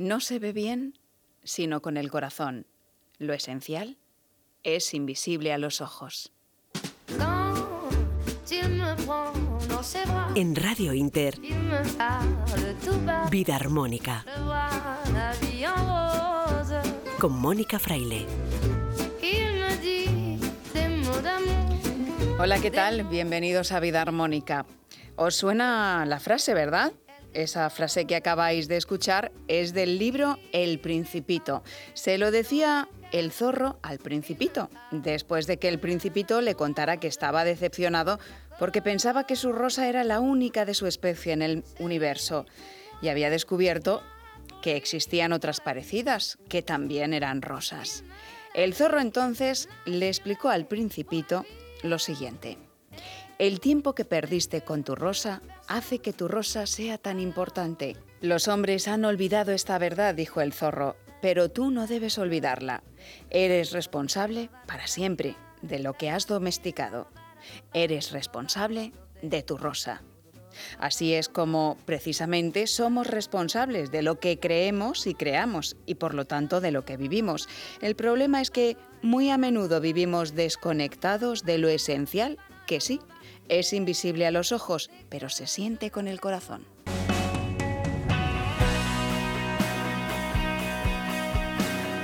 No se ve bien sino con el corazón. Lo esencial es invisible a los ojos. En Radio Inter, Vida Armónica. Con Mónica Fraile. Hola, ¿qué tal? Bienvenidos a Vida Armónica. ¿Os suena la frase, verdad? Esa frase que acabáis de escuchar es del libro El Principito. Se lo decía el zorro al principito, después de que el principito le contara que estaba decepcionado porque pensaba que su rosa era la única de su especie en el universo y había descubierto que existían otras parecidas que también eran rosas. El zorro entonces le explicó al principito lo siguiente. El tiempo que perdiste con tu rosa hace que tu rosa sea tan importante. Los hombres han olvidado esta verdad, dijo el zorro, pero tú no debes olvidarla. Eres responsable para siempre de lo que has domesticado. Eres responsable de tu rosa. Así es como, precisamente, somos responsables de lo que creemos y creamos y, por lo tanto, de lo que vivimos. El problema es que muy a menudo vivimos desconectados de lo esencial, que sí, es invisible a los ojos, pero se siente con el corazón.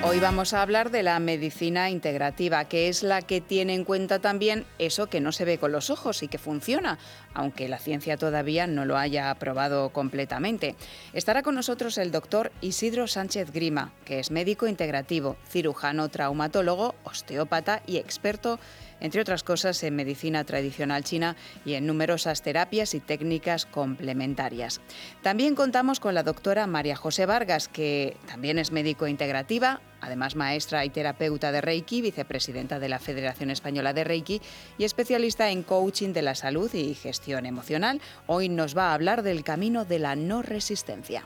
Hoy vamos a hablar de la medicina integrativa, que es la que tiene en cuenta también eso que no se ve con los ojos y que funciona, aunque la ciencia todavía no lo haya aprobado completamente. Estará con nosotros el doctor Isidro Sánchez Grima, que es médico integrativo, cirujano, traumatólogo, osteópata y experto entre otras cosas en medicina tradicional china y en numerosas terapias y técnicas complementarias. También contamos con la doctora María José Vargas, que también es médico integrativa, además maestra y terapeuta de Reiki, vicepresidenta de la Federación Española de Reiki y especialista en coaching de la salud y gestión emocional. Hoy nos va a hablar del camino de la no resistencia.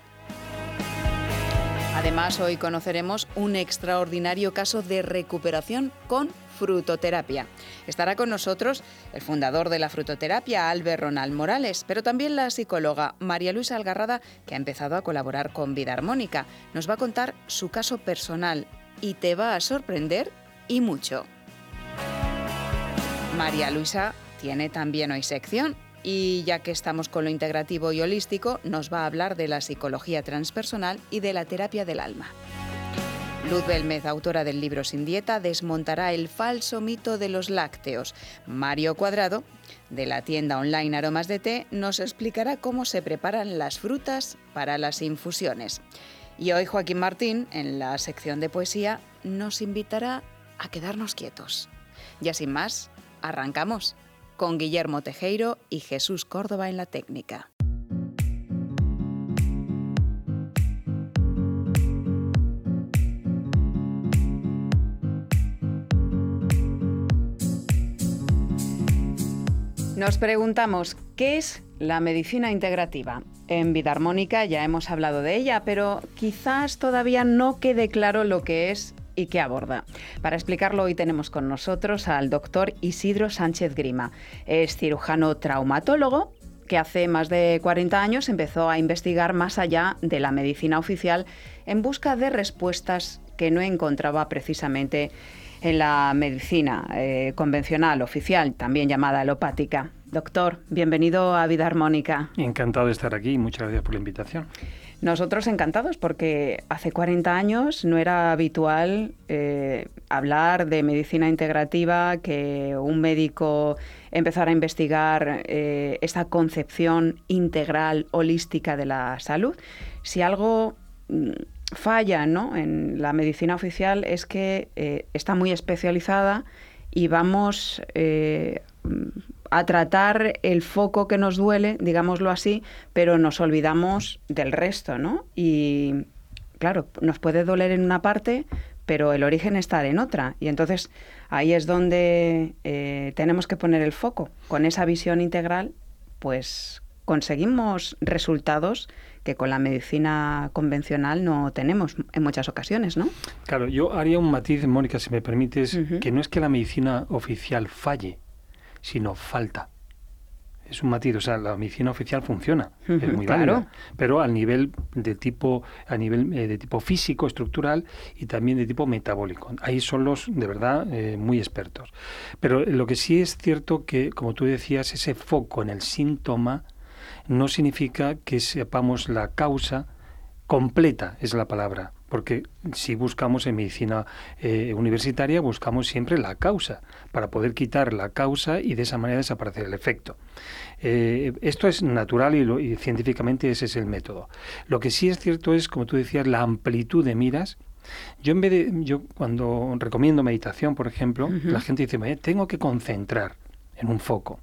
Además, hoy conoceremos un extraordinario caso de recuperación con frutoterapia. Estará con nosotros el fundador de la frutoterapia, Albert Ronald Morales, pero también la psicóloga María Luisa Algarrada, que ha empezado a colaborar con Vida Armónica. Nos va a contar su caso personal y te va a sorprender y mucho. María Luisa tiene también hoy sección y ya que estamos con lo integrativo y holístico, nos va a hablar de la psicología transpersonal y de la terapia del alma. Luz Belmez, autora del libro Sin Dieta, desmontará el falso mito de los lácteos. Mario Cuadrado, de la tienda online Aromas de Té, nos explicará cómo se preparan las frutas para las infusiones. Y hoy Joaquín Martín, en la sección de poesía, nos invitará a quedarnos quietos. Ya sin más, arrancamos con Guillermo Tejeiro y Jesús Córdoba en la técnica. Nos preguntamos, ¿qué es la medicina integrativa? En Vida Armónica ya hemos hablado de ella, pero quizás todavía no quede claro lo que es y qué aborda. Para explicarlo hoy tenemos con nosotros al doctor Isidro Sánchez Grima. Es cirujano traumatólogo que hace más de 40 años empezó a investigar más allá de la medicina oficial en busca de respuestas que no encontraba precisamente en la medicina eh, convencional, oficial, también llamada alopática. Doctor, bienvenido a Vida Armónica. Encantado de estar aquí y muchas gracias por la invitación. Nosotros encantados porque hace 40 años no era habitual eh, hablar de medicina integrativa, que un médico empezara a investigar eh, esta concepción integral, holística de la salud. Si algo mm, falla ¿no? en la medicina oficial es que eh, está muy especializada y vamos eh, a tratar el foco que nos duele, digámoslo así, pero nos olvidamos del resto, ¿no? Y claro, nos puede doler en una parte, pero el origen está en otra. Y entonces ahí es donde eh, tenemos que poner el foco. Con esa visión integral, pues conseguimos resultados que con la medicina convencional no tenemos en muchas ocasiones, ¿no? Claro, yo haría un matiz, Mónica, si me permites, que no es que la medicina oficial falle, sino falta. Es un matiz, o sea, la medicina oficial funciona, es muy claro. válida, pero al nivel de tipo, a nivel eh, de tipo físico, estructural y también de tipo metabólico. Ahí son los de verdad eh, muy expertos. Pero lo que sí es cierto que, como tú decías, ese foco en el síntoma no significa que sepamos la causa completa, es la palabra. Porque si buscamos en medicina eh, universitaria, buscamos siempre la causa, para poder quitar la causa y de esa manera desaparecer el efecto. Eh, esto es natural y, lo- y científicamente ese es el método. Lo que sí es cierto es, como tú decías, la amplitud de miras. Yo en vez de, yo cuando recomiendo meditación, por ejemplo, la gente dice, "Me tengo que concentrar en un foco.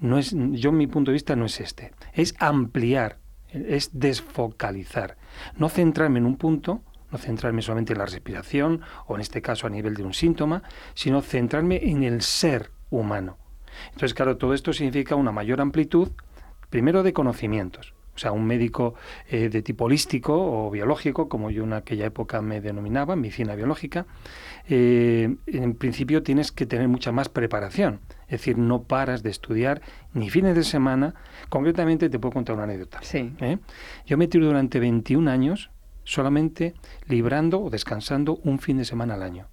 No es, yo mi punto de vista no es este, es ampliar, es desfocalizar, no centrarme en un punto, no centrarme solamente en la respiración o en este caso a nivel de un síntoma, sino centrarme en el ser humano. Entonces, claro, todo esto significa una mayor amplitud, primero de conocimientos. O sea, un médico eh, de tipo holístico o biológico, como yo en aquella época me denominaba, medicina biológica, eh, en principio tienes que tener mucha más preparación. Es decir, no paras de estudiar ni fines de semana. Concretamente te puedo contar una anécdota. Sí. ¿eh? Yo me tiro durante 21 años solamente librando o descansando un fin de semana al año.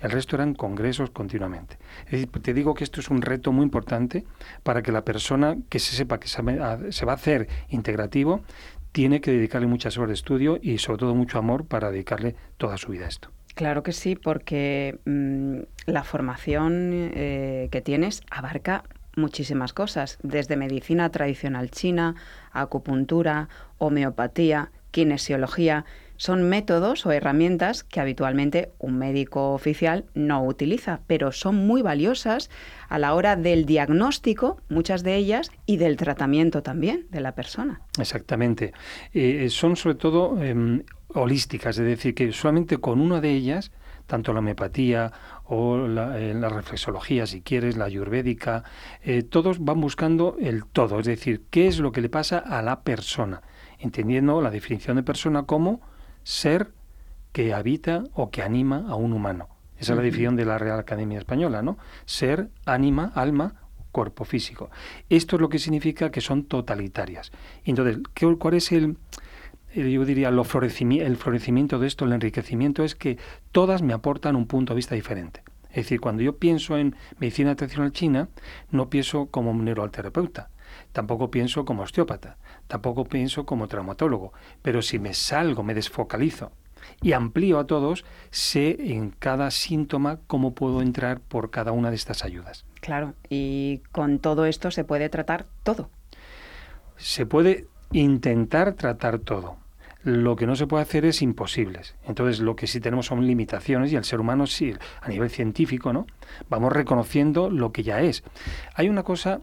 El resto eran congresos continuamente. Es decir, te digo que esto es un reto muy importante para que la persona que se sepa que se va a- se va a hacer integrativo tiene que dedicarle muchas horas de estudio y sobre todo mucho amor para dedicarle toda su vida a esto. Claro que sí, porque mm, la formación eh, que tienes abarca muchísimas cosas, desde medicina tradicional china, acupuntura, homeopatía, kinesiología. Son métodos o herramientas que habitualmente un médico oficial no utiliza, pero son muy valiosas a la hora del diagnóstico, muchas de ellas, y del tratamiento también de la persona. Exactamente. Eh, son sobre todo em, holísticas, es decir, que solamente con una de ellas, tanto la homeopatía o la, eh, la reflexología, si quieres, la ayurvédica, eh, todos van buscando el todo, es decir, qué es lo que le pasa a la persona, entendiendo la definición de persona como ser que habita o que anima a un humano. Esa es la definición de la Real Academia Española, ¿no? Ser, ánima, alma, cuerpo físico. Esto es lo que significa que son totalitarias. Entonces, ¿qué- ¿cuál es el, yo diría, lo florecimi- el florecimiento de esto, el enriquecimiento? Es que todas me aportan un punto de vista diferente. Es decir, cuando yo pienso en medicina tradicional china, no pienso como un neuroterapeuta, tampoco pienso como osteópata, tampoco pienso como traumatólogo, pero si me salgo, me desfocalizo y amplío a todos, sé en cada síntoma cómo puedo entrar por cada una de estas ayudas. Claro, y con todo esto se puede tratar todo. Se puede intentar tratar todo. Lo que no se puede hacer es imposibles. Entonces, lo que sí tenemos son limitaciones y el ser humano sí, a nivel científico, ¿no? Vamos reconociendo lo que ya es. Hay una cosa,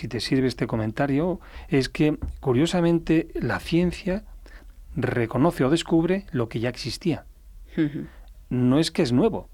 si te sirve este comentario, es que curiosamente la ciencia reconoce o descubre lo que ya existía. No es que es nuevo,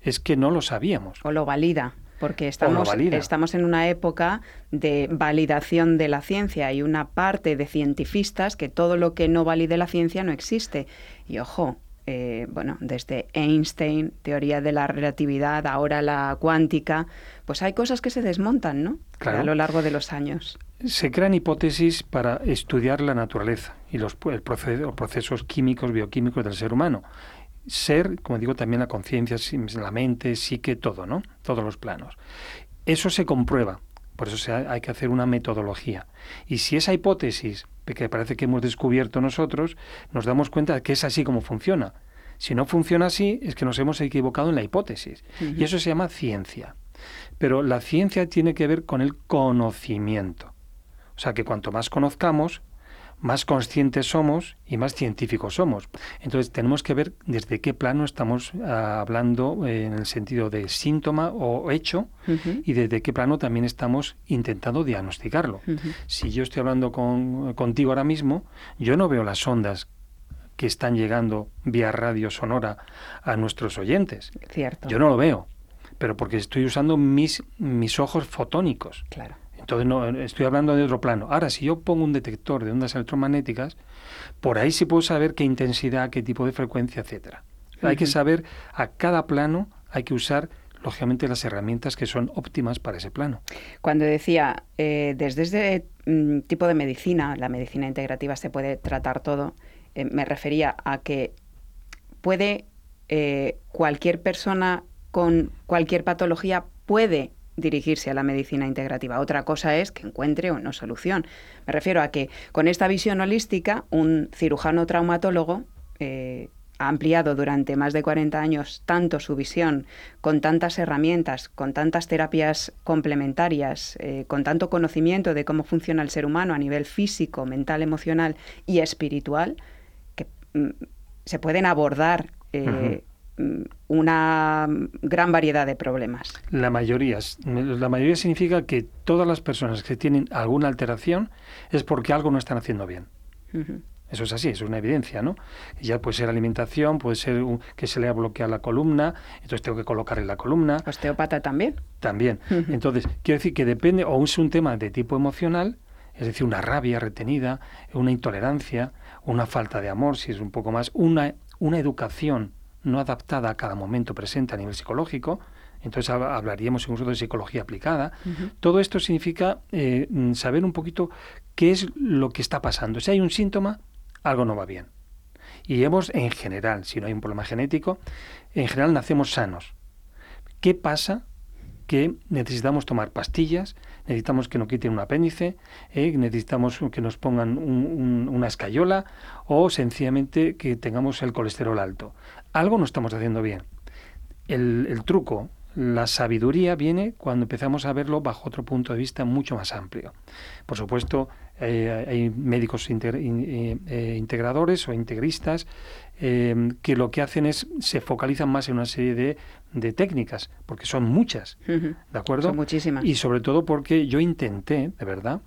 es que no lo sabíamos. o lo valida, porque estamos, valida. estamos en una época de validación de la ciencia y una parte de cientifistas que todo lo que no valide la ciencia no existe. Y ojo, eh, bueno, desde Einstein, teoría de la relatividad, ahora la cuántica, pues hay cosas que se desmontan, ¿no? Claro. A lo largo de los años. Se crean hipótesis para estudiar la naturaleza y los, el proce- los procesos químicos, bioquímicos del ser humano. Ser, como digo, también la conciencia, la mente, psique, todo, ¿no? Todos los planos. Eso se comprueba, por eso hay que hacer una metodología. Y si esa hipótesis, que parece que hemos descubierto nosotros, nos damos cuenta de que es así como funciona. Si no funciona así, es que nos hemos equivocado en la hipótesis. Y eso se llama ciencia. Pero la ciencia tiene que ver con el conocimiento. O sea que cuanto más conozcamos, más conscientes somos y más científicos somos. Entonces tenemos que ver desde qué plano estamos ah, hablando eh, en el sentido de síntoma o hecho y desde qué plano también estamos intentando diagnosticarlo. Si yo estoy hablando con- contigo ahora mismo, yo no veo las ondas que están llegando vía radio sonora a nuestros oyentes. Cierto. Yo no lo veo, pero porque estoy usando mis, mis ojos fotónicos. Claro. Entonces no estoy hablando de otro plano. Ahora, si yo pongo un detector de ondas electromagnéticas, por ahí sí puedo saber qué intensidad, qué tipo de frecuencia, etcétera. Hay que saber a cada plano hay que usar lógicamente, las herramientas que son óptimas para ese plano. Cuando decía, eh, desde este mm, tipo de medicina, la medicina integrativa se puede tratar todo, eh, me refería a que puede eh, cualquier persona con cualquier patología puede dirigirse a la medicina integrativa. Otra cosa es que encuentre una solución. Me refiero a que con esta visión holística, un cirujano traumatólogo eh, ha ampliado durante más de 40 años tanto su visión, con tantas herramientas, con tantas terapias complementarias, eh, con tanto conocimiento de cómo funciona el ser humano a nivel físico, mental, emocional y espiritual, que mm, se pueden abordar eh, una gran variedad de problemas. La mayoría, la mayoría significa que todas las personas que tienen alguna alteración es porque algo no están haciendo bien. Eso es así, es una evidencia, ¿no? Ya puede ser alimentación, puede ser que se le ha bloqueado la columna, entonces tengo que colocarle la columna. ¿Osteópata también? También. Entonces, quiero decir que depende, o es un tema de tipo emocional, es decir, una rabia retenida, una intolerancia, una falta de amor, si es un poco más, una, una educación no adaptada a cada momento presente a nivel psicológico, entonces hablaríamos incluso de psicología aplicada. Todo esto significa eh, saber un poquito qué es lo que está pasando. Si hay un síntoma, algo no va bien. Y hemos, en general, si no hay un problema genético, en general nacemos sanos. ¿Qué pasa? Que necesitamos tomar pastillas, necesitamos que nos quiten un apéndice, eh, necesitamos que nos pongan una escayola o sencillamente que tengamos el colesterol alto. Algo no estamos haciendo bien. El, truco, la sabiduría viene cuando empezamos a verlo bajo otro punto de vista mucho más amplio. Por supuesto, eh, hay médicos eh, integradores o integristas que lo que hacen es se focalizan más en una serie de, de técnicas, porque son muchas, ¿de acuerdo? Son muchísimas. Y sobre todo porque yo intenté, de verdad,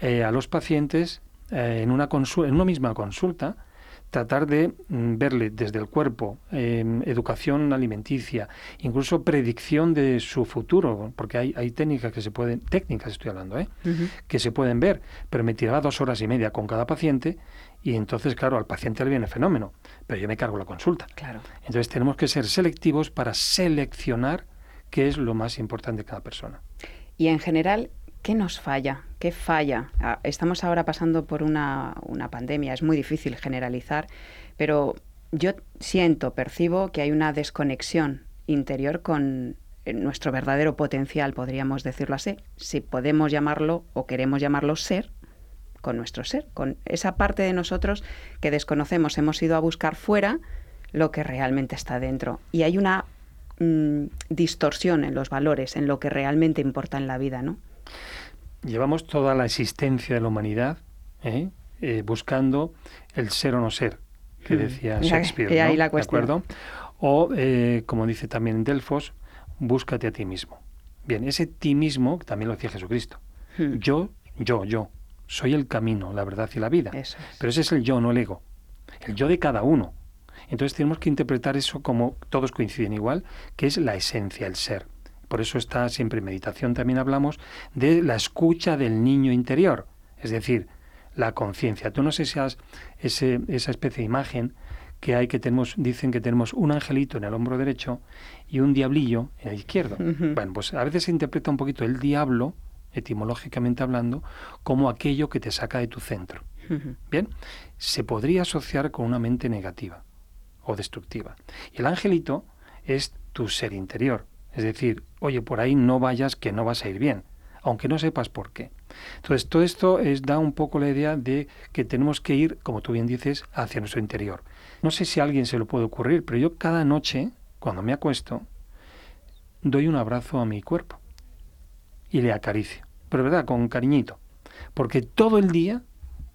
a los pacientes en, una en una misma consulta, tratar de mm, verle desde el cuerpo, em, educación alimenticia, incluso predicción de su futuro, porque hay, hay técnicas que se pueden, técnicas estoy hablando, ¿eh? que se pueden ver, pero me tiraba dos horas y media con cada paciente y entonces, claro, al paciente le viene fenómeno, pero yo me cargo la consulta. Claro. Entonces tenemos que ser selectivos para seleccionar qué es lo más importante de cada persona. Y en general, ¿Qué nos falla? ¿Qué falla? Ah, estamos ahora pasando por una, pandemia, es muy difícil generalizar, pero yo siento, percibo que hay una desconexión interior con eh, nuestro verdadero potencial, podríamos decirlo así, si podemos llamarlo o queremos llamarlo ser, con nuestro ser, con esa parte de nosotros que desconocemos, hemos ido a buscar fuera lo que realmente está dentro. Y hay una mm, distorsión en los valores, en lo que realmente importa en la vida, ¿no? llevamos toda la existencia de la humanidad ¿eh? Eh, buscando el ser o no ser, que hmm. decía Shakespeare. ¿no? la ¿De acuerdo? O, eh, como dice también Delfos, búscate a ti mismo. Bien, ese ti mismo también lo decía Jesucristo. Hmm. Yo, yo, yo. Soy el camino, la verdad y la vida. Pero ese es el yo, no el ego. El yo de cada uno. Entonces tenemos que interpretar eso como todos coinciden igual, que es la esencia, el ser. Por eso está siempre en meditación también hablamos de la escucha del niño interior, es decir, la conciencia. Tú no sé si has ese, esa especie de imagen que hay que tenemos, dicen que tenemos un angelito en el hombro derecho y un diablillo en el izquierdo. Bueno, pues a veces se interpreta un poquito el diablo, etimológicamente hablando, como aquello que te saca de tu centro. Bien, se podría asociar con una mente negativa o destructiva. Y el angelito es tu ser interior, es decir, oye, por ahí no vayas que no vas a ir bien, aunque no sepas por qué. Entonces, todo esto es, da un poco la idea de que tenemos que ir, como tú bien dices, hacia nuestro interior. No sé si a alguien se lo puede ocurrir, pero yo cada noche, cuando me acuesto, doy un abrazo a mi cuerpo y le acaricio, pero verdad, con cariñito, porque todo el día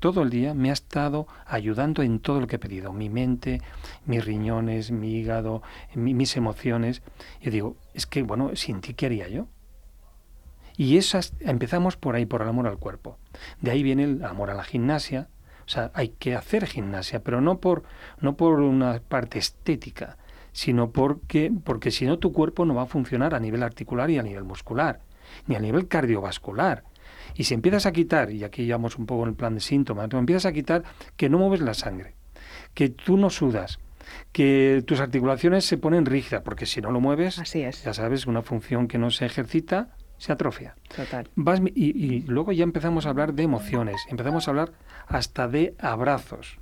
todo el día me ha estado ayudando en todo lo que he pedido, mi mente, mis riñones, mi hígado, mis emociones. Y digo, es que, bueno, sin ti, ¿qué haría yo? Y esas, empezamos por ahí, por el amor al cuerpo. De ahí viene el amor a la gimnasia. O sea, hay que hacer gimnasia, pero no por, no por una parte estética, sino porque, porque si no tu cuerpo no va a funcionar a nivel articular y a nivel muscular, ni a nivel cardiovascular. Y si empiezas a quitar, y aquí llevamos un poco en el plan de síntomas, tú empiezas a quitar que no mueves la sangre, que tú no sudas, Que tus articulaciones se ponen rígidas, porque si no lo mueves, Así es. ya sabes, una función que no se ejercita se atrofia. Total. Vas y, y luego ya empezamos a hablar de emociones, empezamos a hablar hasta de abrazos,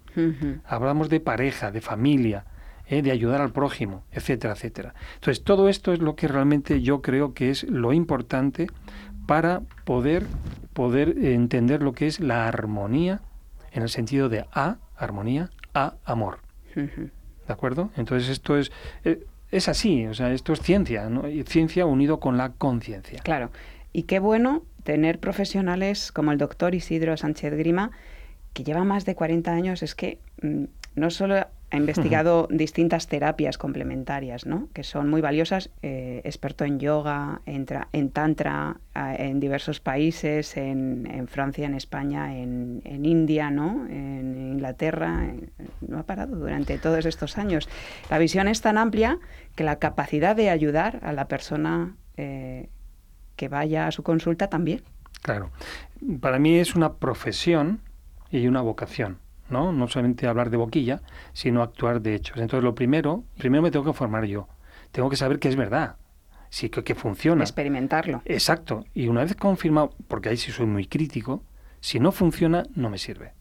hablamos de pareja, de familia, ¿eh? de ayudar al prójimo, etcétera, etcétera. Entonces, todo esto es lo que realmente yo creo que es lo importante para poder, poder entender lo que es la armonía en el sentido de A, armonía, A, amor. ¿De acuerdo? Entonces, esto es, eh, es así, o sea, esto es ciencia, ciencia unido con la conciencia. Claro. Y qué bueno tener profesionales como el doctor Isidro Sánchez Grima, que lleva más de 40 años, es que mm, no solo ha investigado distintas terapias complementarias, ¿no? que son muy valiosas, eh, experto en yoga, en, en tantra, en diversos países, en, en Francia, en España, en, en India, ¿no? en Inglaterra, no ha parado durante todos estos años. La visión es tan amplia que la capacidad de ayudar a la persona eh, que vaya a su consulta también. Claro. Para mí es una profesión y una vocación, ¿no? No solamente hablar de boquilla, sino actuar de hechos. Entonces, lo primero, primero me tengo que formar yo. Tengo que saber que es verdad, sí que, que funciona. Experimentarlo. Exacto. Y una vez confirmado, porque ahí sí soy muy crítico, si no funciona, no me sirve.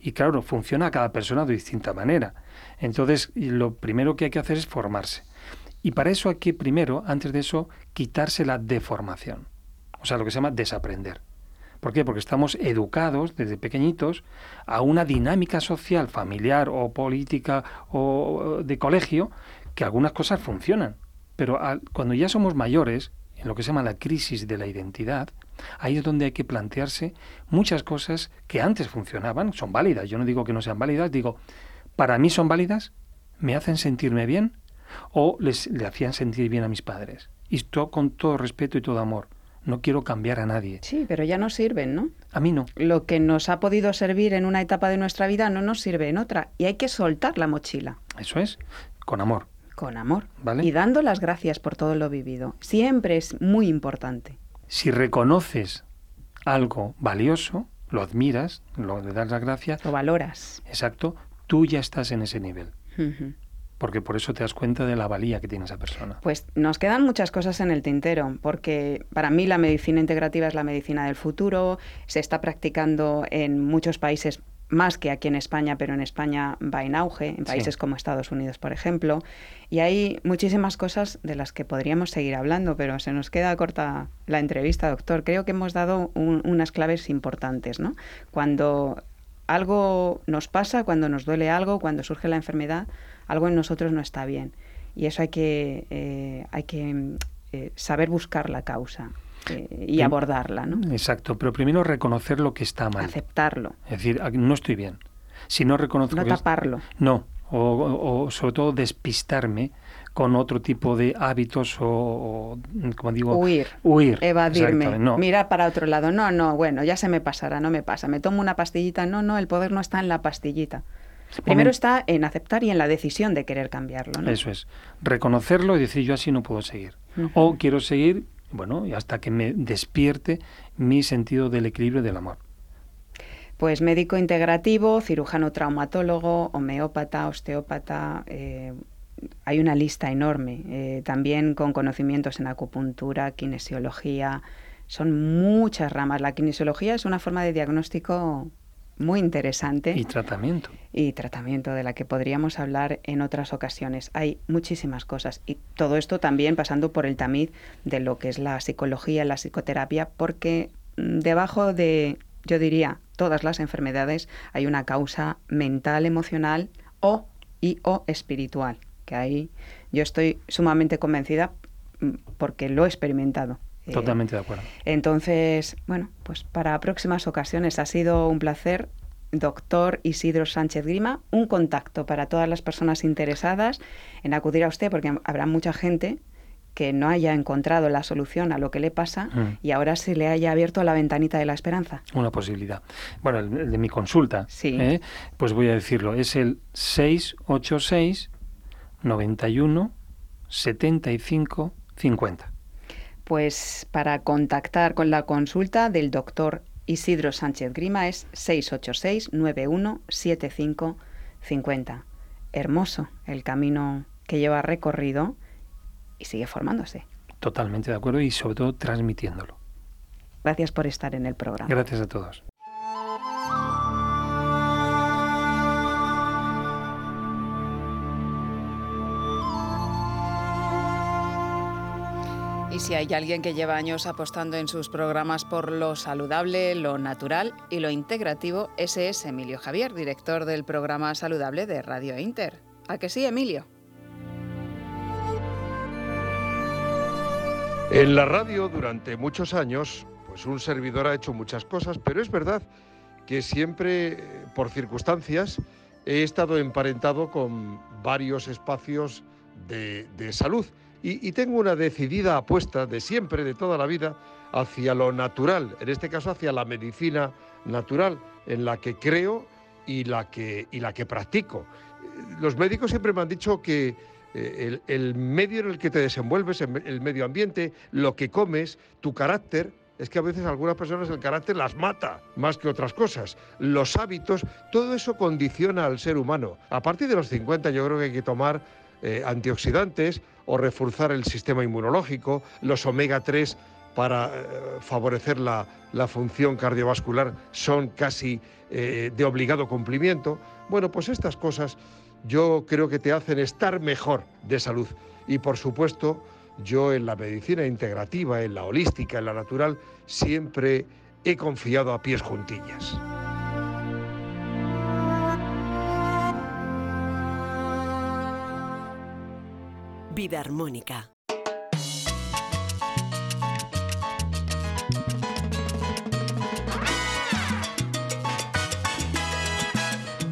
Y claro, funciona a cada persona de distinta manera. Entonces, lo primero que hay que hacer es formarse. Y para eso hay que primero, antes de eso, quitarse la deformación. O sea, lo que se llama desaprender. ¿Por qué? Porque estamos educados desde pequeñitos a una dinámica social, familiar o política o de colegio, que algunas cosas funcionan. Pero al- cuando ya somos mayores, en lo que se llama la crisis de la identidad, ahí es donde hay que plantearse muchas cosas que antes funcionaban, son válidas. Yo no digo que no sean válidas, digo, para mí son válidas, me hacen sentirme bien o les le hacían sentir bien a mis padres. Y esto con todo respeto y todo amor. No quiero cambiar a nadie. Sí, pero ya no sirven, ¿no? A mí no. Lo que nos ha podido servir en una etapa de nuestra vida no nos sirve en otra. Y hay que soltar la mochila Eso es, con amor. con amor. ¿Vale? Y dando las gracias por todo lo vivido. Siempre es muy importante. Si reconoces algo valioso, lo admiras, lo le das las gracias, Lo valoras. exacto, tú ya estás en ese nivel. Porque por eso te das cuenta de la valía que tiene esa persona. Pues nos quedan muchas cosas en el tintero, porque para mí la medicina integrativa es la medicina del futuro, se está practicando en muchos países más que aquí en España, pero en España va en auge, en Sí. países como Estados Unidos, por ejemplo, y hay muchísimas cosas de las que podríamos seguir hablando, pero se nos queda corta la entrevista, doctor. Creo que hemos dado un- unas claves importantes, ¿no? Cuando algo nos pasa, cuando nos duele algo, cuando surge la enfermedad, algo en nosotros no está bien. Y eso hay que, eh, hay que eh, saber buscar la causa eh, y abordarla, ¿no? Exacto, pero primero reconocer lo que está mal. Aceptarlo, Es decir, no estoy bien. Si no reconozco no que es- taparlo. No, o, sobre todo despistarme con otro tipo de hábitos o, o, como digo, Huir. huir. Evadirme, no. mirar para otro lado. No, no, bueno, ya se me pasará, no me pasa. Me tomo una pastillita. No, no, el poder no está en la pastillita. Primero está en aceptar y en la decisión de querer cambiarlo. ¿no? Eso es. Reconocerlo y decir yo así no puedo seguir. O quiero seguir, bueno, hasta que me despierte mi sentido del equilibrio y del amor. Pues médico integrativo, cirujano traumatólogo, homeópata, osteópata. eh, hay una lista enorme. eh, también con conocimientos en acupuntura, kinesiología. Son muchas ramas. La kinesiología es una forma de diagnóstico muy interesante Y tratamiento. y tratamiento de la que podríamos hablar en otras ocasiones. Hay muchísimas cosas y todo esto también pasando por el tamiz de lo que es la psicología, la psicoterapia, porque mm, debajo de, yo diría, todas las enfermedades hay una causa mental, emocional o y o espiritual, que ahí yo estoy sumamente convencida mm, porque lo he experimentado. Eh, Totalmente de acuerdo. entonces, bueno, pues para próximas ocasiones ha sido un placer. Doctor Isidro Sánchez Grima, un contacto para todas las personas interesadas en acudir a usted, porque habrá mucha gente que no haya encontrado la solución a lo que le pasa Mm. y ahora se le haya abierto la ventanita de la esperanza. Una posibilidad. Bueno, el, el de mi consulta, Sí. ¿eh? pues voy a decirlo, es el 686 91 75 50. Pues para contactar con la consulta del doctor Isidro Sánchez Grima es 686 91 75 50. hermoso el camino que lleva recorrido y sigue formándose. Totalmente de acuerdo y sobre todo transmitiéndolo. Gracias por estar en el programa. Gracias a todos. Y si hay alguien que lleva años apostando en sus programas por lo saludable, lo natural y lo integrativo, ese es Emilio Javier, director del programa Saludable de Radio Inter. ¿A que sí, Emilio? En la radio durante muchos años, pues un servidor ha hecho muchas cosas, pero es verdad que siempre, por circunstancias, he estado emparentado con varios espacios de, de salud y, tengo una decidida apuesta de siempre, de toda la vida, hacia lo natural, en este caso hacia la medicina natural, en la que creo y la que, y la que practico. Los médicos siempre me han dicho que eh, el, medio en el que te desenvuelves, el medio ambiente, lo que comes, tu carácter, es que a veces algunas personas el carácter las mata más que otras cosas. Los hábitos, todo eso condiciona al ser humano. A partir de los 50 yo creo que hay que tomar eh, antioxidantes o reforzar el sistema inmunológico, los omega 3 para eh, favorecer la, función cardiovascular son casi eh, de obligado cumplimiento. Bueno, pues estas cosas yo creo que te hacen estar mejor de salud. Y por supuesto, yo en la medicina integrativa, en la holística, en la natural, siempre he confiado a pies juntillas. Vida armónica.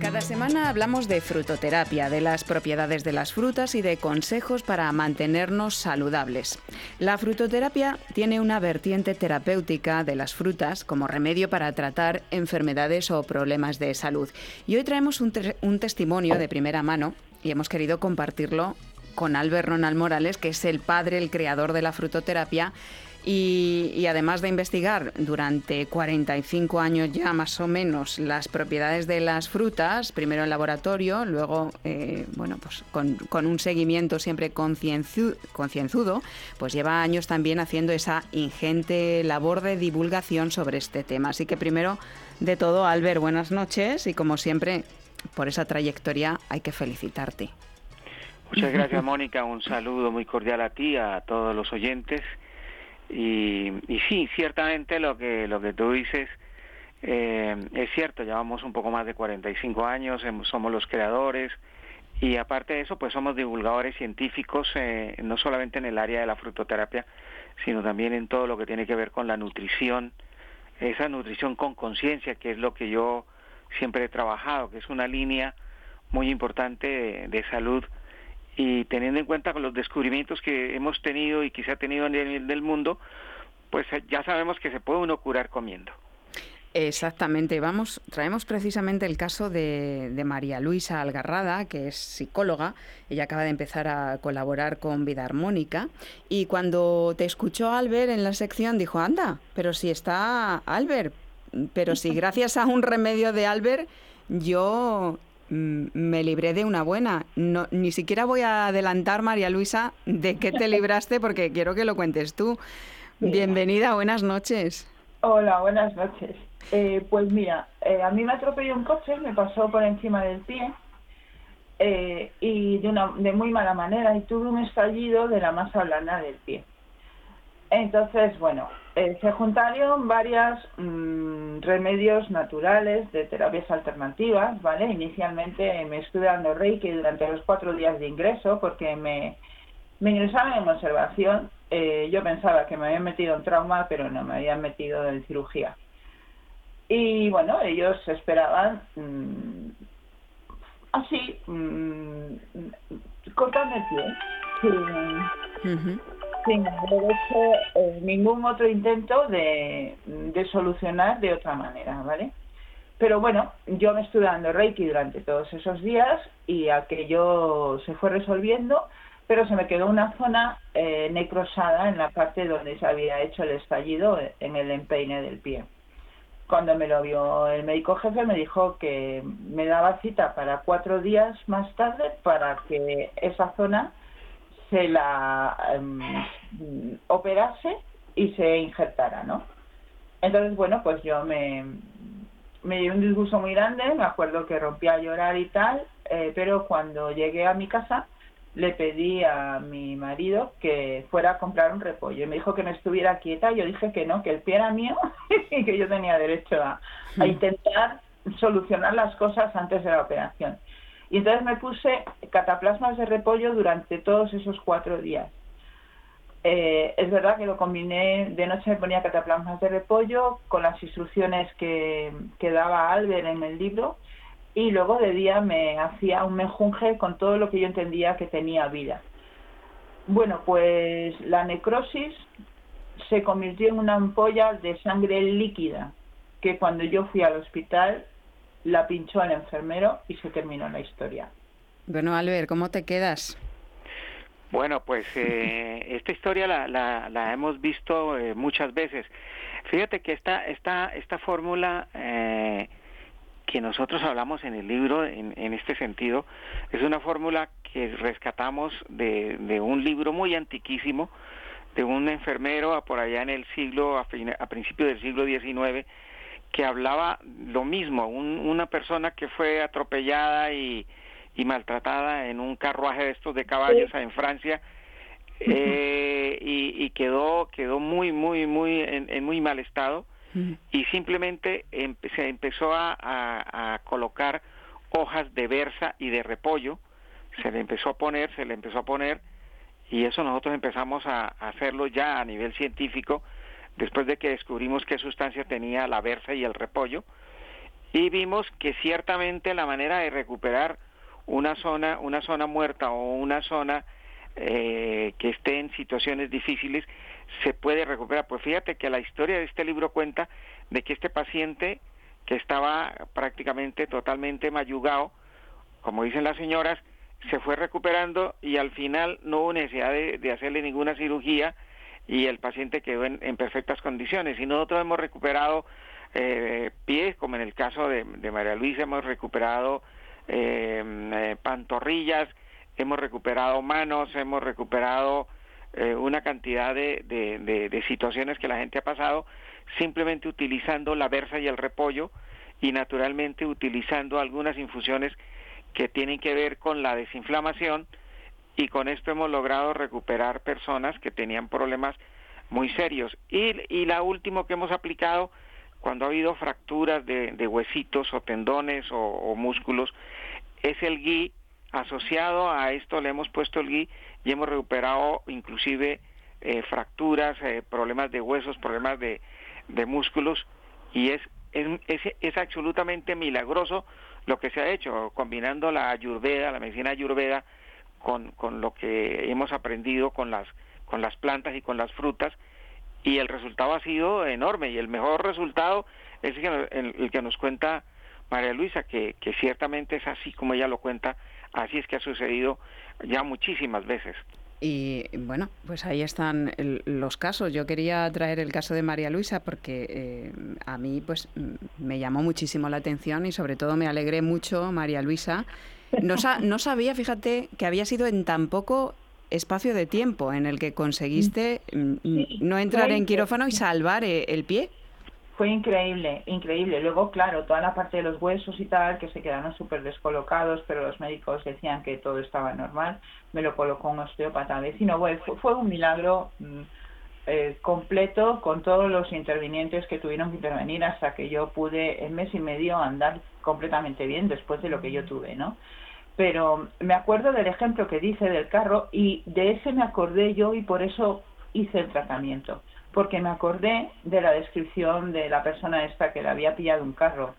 Cada semana hablamos de frutoterapia, de las propiedades de las frutas y de consejos para mantenernos saludables. La frutoterapia tiene una vertiente terapéutica de las frutas como remedio para tratar enfermedades o problemas de salud. Y hoy traemos un, un testimonio de primera mano y hemos querido compartirlo con Albert Ronald Morales, que es el padre, el creador de la frutoterapia. Y, además de investigar durante 45 años ya más o menos las propiedades de las frutas, primero en laboratorio, luego eh, bueno, pues con, un seguimiento siempre concienzudo, pues lleva años también haciendo esa ingente labor de divulgación sobre este tema. Así que primero de todo, Albert, buenas noches y como siempre, por esa trayectoria hay que felicitarte. Muchas gracias, Mónica. Un saludo muy cordial a ti, a todos los oyentes. Y, sí, ciertamente lo que, lo que tú dices eh, es cierto. Llevamos un poco más de 45 años, somos los creadores. Y aparte de eso, pues somos divulgadores científicos, eh, no solamente en el área de la frutoterapia, sino también en todo lo que tiene que ver con la nutrición, esa nutrición con conciencia, que es lo que yo siempre he trabajado, que es una línea muy importante de salud y teniendo en cuenta los descubrimientos que hemos tenido y que se ha tenido nivel del mundo, pues ya sabemos que se puede uno curar comiendo. Exactamente, vamos, traemos precisamente el caso de, María Luisa Algarrada, que es psicóloga, ella acaba de empezar a colaborar con Vida Armónica, y cuando te escuchó Albert en la sección dijo, anda, pero si está Albert, pero si gracias a un remedio de Albert yo me libré de una buena. No, ni siquiera voy a adelantar, María Luisa, de qué te libraste porque quiero que lo cuentes tú. Bienvenida, buenas noches. Hola, buenas noches. Eh, pues mira, eh, a mí me atropelló un coche, me pasó por encima del pie eh, y de, una, de muy mala manera y tuve un estallido de la masa blanda del pie. Entonces, bueno, eh, se juntaron varios mm, remedios naturales de terapias alternativas, ¿vale? Inicialmente me estuve dando Reiki durante los cuatro días de ingreso porque me, me ingresaron en observación. Eh, yo pensaba que me habían metido en trauma, pero no, me habían metido en cirugía. Y bueno, ellos esperaban mm, así, mmm, cortarme el pie sin haber hecho eh, ningún otro intento de, solucionar de otra manera, ¿vale? Pero bueno, yo me estuve dando Reiki durante todos esos días y aquello se fue resolviendo, pero se me quedó una zona eh, necrosada en la parte donde se había hecho el estallido en el empeine del pie. Cuando me lo vio el médico jefe me dijo que me daba cita para cuatro días más tarde para que esa zona se la em, operase y se injertara, ¿no? Entonces, bueno, pues yo me, me dio un disgusto muy grande, me acuerdo que rompí a llorar y tal, eh, pero cuando llegué a mi casa le pedí a mi marido que fuera a comprar un repollo y me dijo que me estuviera quieta. Yo dije que no, que el pie era mío y que yo tenía derecho a, a intentar solucionar las cosas antes de la operación. Y entonces me puse cataplasmas de repollo durante todos esos cuatro días. Eh, es verdad que lo combiné, de noche me ponía cataplasmas de repollo con las instrucciones que, que daba Albert en el libro y luego de día me hacía un menjunje con todo lo que yo entendía que tenía vida. Bueno, pues la necrosis se convirtió en una ampolla de sangre líquida que cuando yo fui al hospital la pinchó al enfermero y se terminó la historia. Bueno, Albert, ¿cómo te quedas? Bueno, pues eh, esta historia la, la, la hemos visto eh, muchas veces. Fíjate que esta, esta, esta fórmula eh, que nosotros hablamos en el libro en, en este sentido es una fórmula que rescatamos de, de, un libro muy antiquísimo de un enfermero por allá en el siglo, a, a principios del siglo XIX, que hablaba lo mismo, un, una persona que fue atropellada y, y, maltratada en un carruaje de estos de caballos en Francia eh, y, y, quedó quedó muy muy muy en, en muy mal estado y simplemente se empezó a, a, a, colocar hojas de berza y de repollo, se le empezó a poner, se le empezó a poner, y eso nosotros empezamos a, a hacerlo ya a nivel científico, después de que descubrimos qué sustancia tenía la berza y el repollo, y vimos que ciertamente la manera de recuperar una zona, una zona muerta o una zona eh, que esté en situaciones difíciles se puede recuperar. Pues fíjate que la historia de este libro cuenta de que este paciente que estaba prácticamente totalmente mayugado, como dicen las señoras, se fue recuperando y al final no hubo necesidad de, hacerle ninguna cirugía y el paciente quedó en, perfectas condiciones. Y nosotros hemos recuperado eh, pies, como en el caso de, María Luisa, hemos recuperado eh, eh, pantorrillas, hemos recuperado manos, hemos recuperado eh, una cantidad de, de, situaciones que la gente ha pasado simplemente utilizando la versa y el repollo y naturalmente utilizando algunas infusiones que tienen que ver con la desinflamación y con esto hemos logrado recuperar personas que tenían problemas muy serios. Y, y la última que hemos aplicado cuando ha habido fracturas de, de huesitos o tendones o, músculos es el gui asociado a esto le hemos puesto el gui y hemos recuperado inclusive eh, fracturas, eh, problemas de huesos, problemas de, de músculos y es, es, es, absolutamente milagroso lo que se ha hecho, combinando la ayurveda, la medicina ayurveda, con, con lo que hemos aprendido con las, con las plantas y con las frutas, y el resultado ha sido enorme, y el mejor resultado es el, que nos cuenta María Luisa, que, que ciertamente es así como ella lo cuenta, así es que ha sucedido ya muchísimas veces. Y bueno, pues ahí están los casos. Yo quería traer el caso de María Luisa porque eh, a mí pues me llamó muchísimo la atención y sobre todo me alegré mucho, María Luisa. No, sa no sabía, fíjate, que había sido en tan poco espacio de tiempo en el que conseguiste mm, sí, no entrar en quirófano y salvar eh, el pie. Fue increíble, increíble. Luego, claro, toda la parte de los huesos y tal, que se quedaron súper descolocados, pero los médicos decían que todo estaba normal. Me lo colocó un osteópata vecino. Bueno, fue, fue un milagro mm, eh, completo con todos los intervinientes que tuvieron que intervenir hasta que yo pude en mes y medio andar completamente bien después de lo que yo tuve, ¿no? Pero me acuerdo del ejemplo que dice del carro y de ese me acordé yo y por eso hice el tratamiento porque me acordé de la descripción de la persona esta que le había pillado un carro.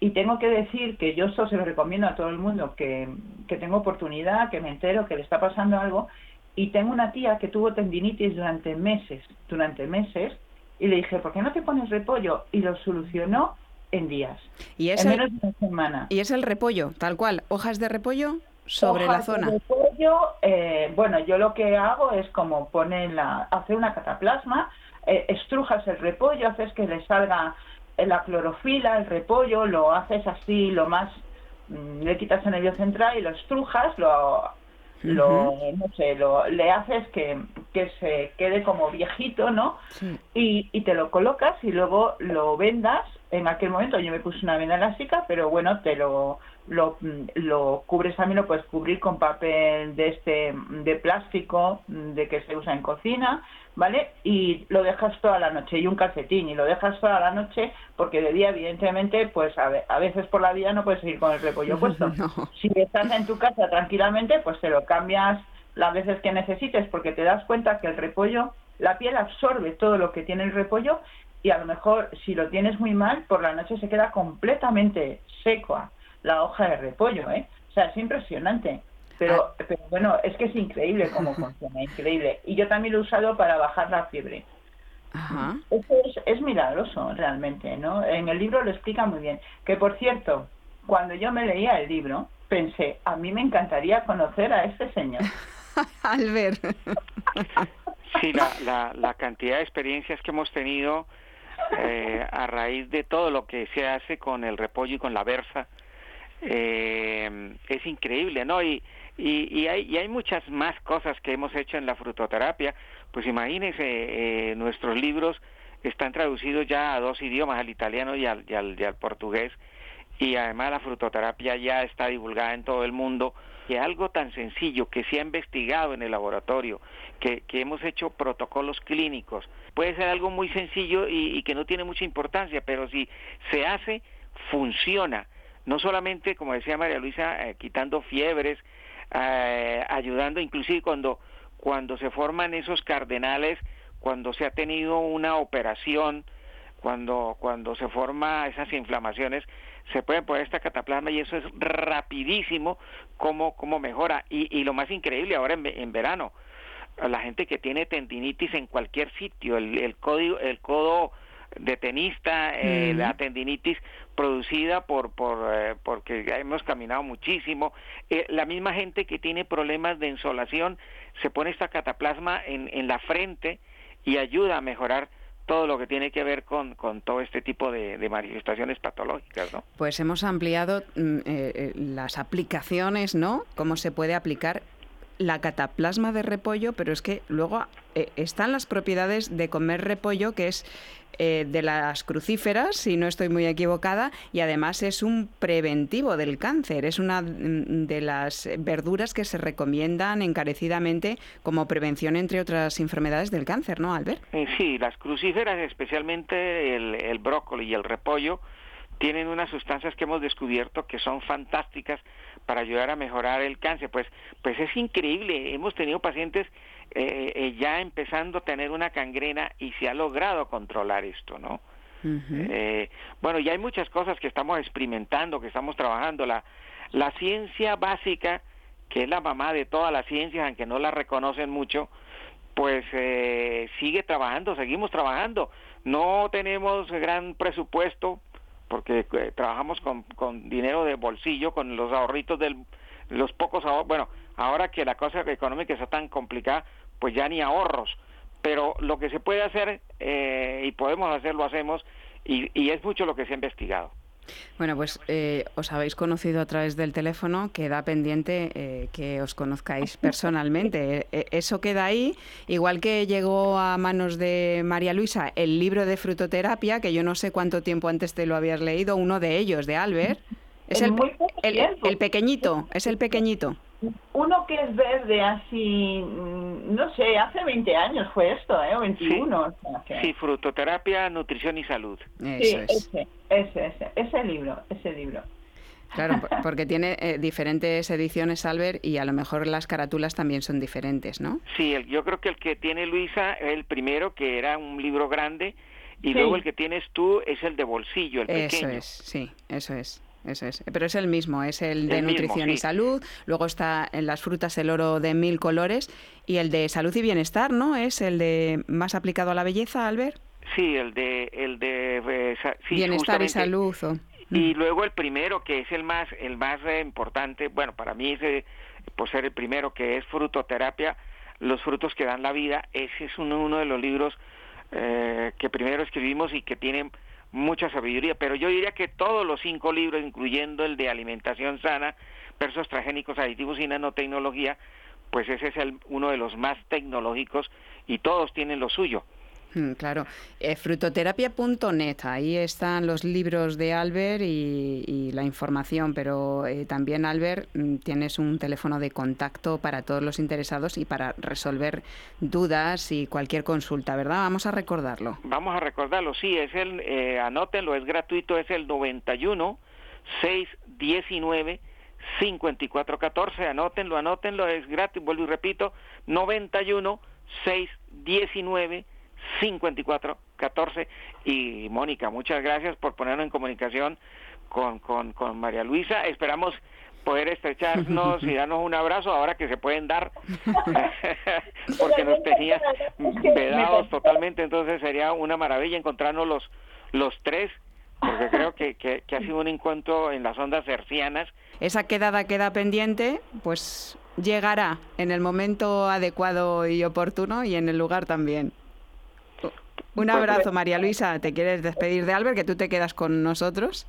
Y tengo que decir que yo esto se lo recomiendo a todo el mundo, que, que tengo oportunidad, que me entero que le está pasando algo. Y tengo una tía que tuvo tendinitis durante meses, durante meses, y le dije, ¿por qué no te pones repollo? Y lo solucionó en días, ¿Y es en el, menos de una semana. Y es el repollo, tal cual, hojas de repollo sobre Hojas la zona. De repollo, eh, bueno, yo lo que hago es como poner la, hacer una cataplasma, eh, estrujas el repollo, haces que le salga la clorofila, el repollo, lo haces así, lo más, mm, le quitas el nervio central y lo estrujas, lo, lo no sé, lo, le haces que, que se quede como viejito, ¿no? Y, y te lo colocas y luego lo vendas. En aquel momento yo me puse una venda elástica, pero bueno, te lo lo, lo cubres también lo puedes cubrir con papel de este de plástico de que se usa en cocina vale y lo dejas toda la noche y un calcetín y lo dejas toda la noche porque de día evidentemente pues a, a veces por la vida no puedes ir con el repollo puesto si estás en tu casa tranquilamente pues te lo cambias las veces que necesites porque te das cuenta que el repollo la piel absorbe todo lo que tiene el repollo y a lo mejor si lo tienes muy mal por la noche se queda completamente seco la hoja de repollo, ¿eh? O sea, es impresionante. Pero, ah. pero bueno, es que es increíble cómo funciona, increíble. Y yo también lo he usado para bajar la fiebre. Ajá. Eso es, es milagroso realmente, ¿no? En el libro lo explica muy bien. Que por cierto, cuando yo me leía el libro, pensé, a mí me encantaría conocer a este señor. Albert. sí, la, la, la, cantidad de experiencias que hemos tenido eh, a raíz de todo lo que se hace con el repollo y con la versa, eh, es increíble, ¿no? Y, y, hay, y hay muchas más cosas que hemos hecho en la frutoterapia. Pues imagínense, eh, nuestros libros están traducidos ya a dos idiomas, al italiano y al, y al, y al portugués, y además la frutoterapia ya está divulgada en todo el mundo que algo tan sencillo que se ha investigado en el laboratorio, que, que hemos hecho protocolos clínicos, puede ser algo muy sencillo y, y, que no tiene mucha importancia, pero si se hace, funciona. No solamente, como decía María Luisa, eh, quitando fiebres, eh, ayudando inclusive cuando, cuando se forman esos cardenales, cuando se ha tenido una operación, cuando, cuando se forma esas inflamaciones, se puede poner esta cataplasma y eso es rapidísimo como, como mejora. Y, y lo más increíble ahora en, en verano, la gente que tiene tendinitis en cualquier sitio, el, el, código, el codo de tenista, eh, la tendinitis producida por, por eh, porque hemos caminado muchísimo. Eh, la misma gente que tiene problemas de insolación se pone esta cataplasma en, en la frente y ayuda a mejorar todo lo que tiene que ver con, con todo este tipo de, manifestaciones patológicas, ¿no? Pues hemos ampliado mm, eh, las aplicaciones, ¿no? Cómo se puede aplicar la cataplasma de repollo, pero es que luego están las propiedades de comer repollo, que es eh, de las crucíferas, si no estoy muy equivocada, y además es un preventivo del cáncer. Es una mm, de las verduras que se recomiendan encarecidamente como prevención, entre otras enfermedades del cáncer, ¿no, Albert? Eh, sí, las crucíferas, especialmente el, el brócoli y el repollo, tienen unas sustancias que hemos descubierto que son fantásticas para ayudar a mejorar el cáncer. Pues, pues es increíble. Hemos tenido pacientes eh, eh, ya empezando a tener una cangrena y se ha logrado controlar esto, ¿no? eh, bueno, y hay muchas cosas que estamos experimentando, que estamos trabajando. La, la ciencia básica, que es la mamá de todas las ciencias, aunque no la reconocen mucho, pues eh, sigue trabajando, seguimos trabajando. No tenemos gran presupuesto porque eh, trabajamos con, con dinero de bolsillo, con los ahorritos del los pocos ahorros, bueno, ahora que la cosa económica está tan complicada, pues ya ni ahorros. Pero lo que se puede hacer eh, y podemos hacer, lo hacemos y, y, es mucho lo que se ha investigado. Bueno, pues eh, os habéis conocido a través del teléfono, queda pendiente eh, que os conozcáis personalmente. Eh, eso queda ahí, igual que llegó a manos de María Luisa el libro de frutoterapia, que yo no sé cuánto tiempo antes te lo habías leído, uno de ellos, de Albert. Es el, el, el pequeñito, es el pequeñito. Uno que es verde así, mm, no sé, hace 20 años fue esto, ¿eh? O 21. Sí, sí frutoterapia, nutrición y salud. Eso sí, es. ese, ese, ese, ese libro, ese libro. Claro, porque tiene eh, diferentes ediciones, Albert, y a lo mejor las carátulas también son diferentes, ¿no? Sí, el, yo creo que el que tiene Luisa es el primero, que era un libro grande, y sí. luego el que tienes tú es el de bolsillo, el pequeño. Eso es, sí, eso es. Eso es. Pero es el mismo, es el de el nutrición mismo, sí. y salud. Luego está en las frutas el oro de mil colores y el de salud y bienestar, ¿no? Es el de más aplicado a la belleza, Albert. Sí, el de el de eh, sí, bienestar y salud. Y luego el primero que es el más el más eh, importante, bueno, para mí ese por ser el primero que es frutoterapia, los frutos que dan la vida. Ese es uno, uno de los libros eh, que primero escribimos y que tiene mucha sabiduría, pero yo diría que todos los cinco libros, incluyendo el de alimentación sana, versus transgénicos, aditivos y nanotecnología, pues ese es el, uno de los más tecnológicos y todos tienen lo suyo. Mm, claro, eh, frutoterapia.net, ahí están los libros de Albert y, la información, pero eh, también Albert mm, tienes un teléfono de contacto para todos los interesados y para resolver dudas y cualquier consulta, ¿verdad? Vamos a recordarlo. Vamos a recordarlo, sí, es el, eh, anótenlo, es gratuito, es el 91 619 5414, anótenlo, anótenlo, es gratis, vuelvo y repito, 91 619 5414 y Mónica, muchas gracias por ponernos en comunicación con, con, con María Luisa. Esperamos poder estrecharnos y darnos un abrazo ahora que se pueden dar. Porque nos tenías vedados totalmente. Entonces sería una maravilla encontrarnos los los tres porque creo que, que, que ha sido un encuentro en las ondas hercianas. Esa quedada queda pendiente, pues llegará en el momento adecuado y oportuno y en el lugar también. Un abrazo, María Luisa. ¿Te quieres despedir de Albert, que tú te quedas con nosotros?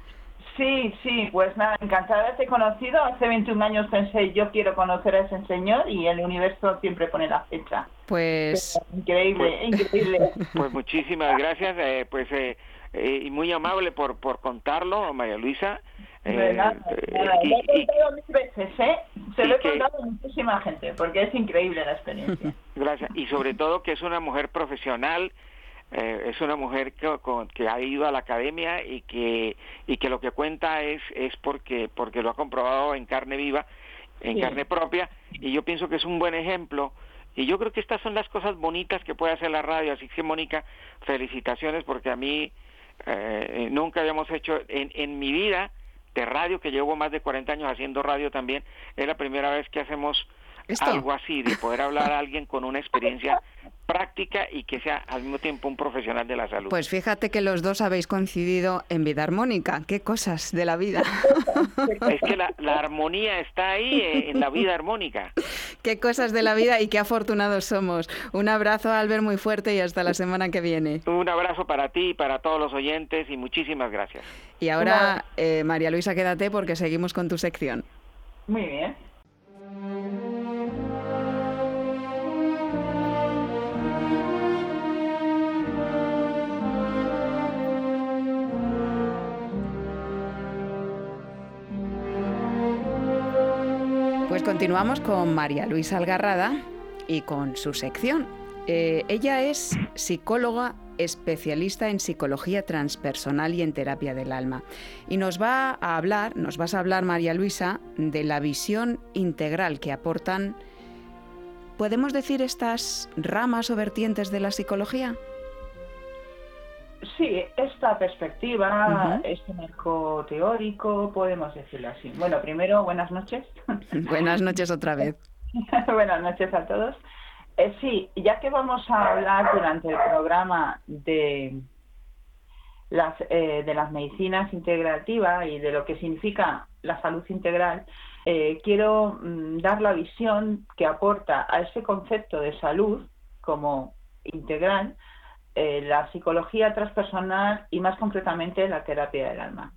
Sí, sí, pues nada, encantada de haberte conocido. Hace 21 años pensé, yo quiero conocer a ese señor y el universo siempre pone la fecha. Pues... increíble, pues, increíble. Pues muchísimas gracias, eh, pues eh, eh, y muy amable por, por contarlo, María Luisa. Eh, nada, y, lo he contado mil veces, ¿eh? Se lo he contado a muchísima gente, porque es increíble la experiencia. Gracias. Y sobre todo que es una mujer profesional, eh, es una mujer que, que, ha ido a la academia y que y que lo que cuenta es es porque porque lo ha comprobado en carne viva, en carne propia. Y yo pienso que es un buen ejemplo. Y yo creo que estas son las cosas bonitas que puede hacer la radio. Así que, Mónica, felicitaciones porque a mí eh, nunca habíamos hecho en, en mi vida de radio, que llevo más de 40 años haciendo radio también, es la primera vez que hacemos algo así, de poder hablar a alguien con una experiencia práctica y que sea al mismo tiempo un profesional de la salud. Pues fíjate que los dos habéis coincidido en vida armónica. Qué cosas de la vida. Es que la, armonía está ahí eh, en la vida armónica. Qué cosas de la vida y qué afortunados somos. Un abrazo, Albert, muy fuerte y hasta la semana que viene. Un abrazo para ti y para todos los oyentes y muchísimas gracias. Y ahora, eh, María Luisa, quédate porque seguimos con tu sección. Muy bien. Continuamos con María Luisa Algarrada y con su sección. Eh, ella es psicóloga especialista en psicología transpersonal y en terapia del alma. Y nos va a hablar, nos vas a hablar, María Luisa, de la visión integral que aportan, ¿podemos decir estas ramas o vertientes de la psicología? Sí, esta perspectiva, este marco teórico, podemos decirlo así. Bueno, primero, buenas noches. buenas noches otra vez. buenas noches a todos. Eh, sí, ya que vamos a hablar durante el programa de las, eh, de las medicinas integrativas y de lo que significa la salud integral, eh, quiero mm, dar la visión que aporta a ese concepto de salud como integral eh, la psicología transpersonal y más concretamente la terapia del alma.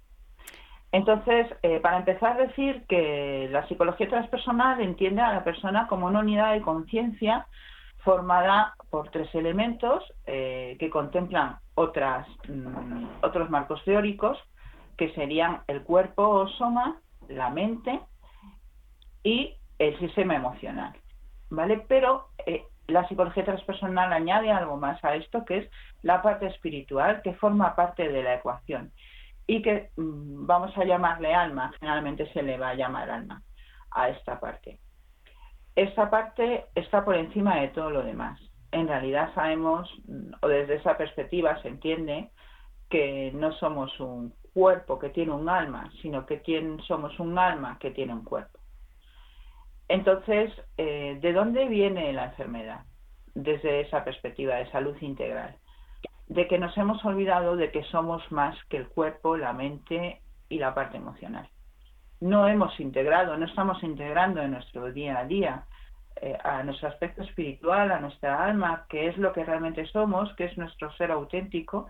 Entonces, eh, para empezar, decir que la psicología transpersonal entiende a la persona como una unidad de conciencia formada por tres elementos eh, que contemplan otras, mm, otros marcos teóricos, que serían el cuerpo o soma, la mente y el sistema emocional. ¿Vale? Pero la psicología transpersonal añade algo más a esto, que es la parte espiritual, que forma parte de la ecuación y que mm, vamos a llamarle alma, generalmente se le va a llamar alma a esta parte. Esta parte está por encima de todo lo demás. En realidad sabemos, mm, o desde esa perspectiva se entiende, que no somos un cuerpo que tiene un alma, sino que somos un alma que tiene un cuerpo. Entonces, eh, ¿de dónde viene la enfermedad? Desde esa perspectiva de salud integral. De que nos hemos olvidado de que somos más que el cuerpo, la mente y la parte emocional. No hemos integrado, no estamos integrando en nuestro día a día eh, a nuestro aspecto espiritual, a nuestra alma, que es lo que realmente somos, que es nuestro ser auténtico.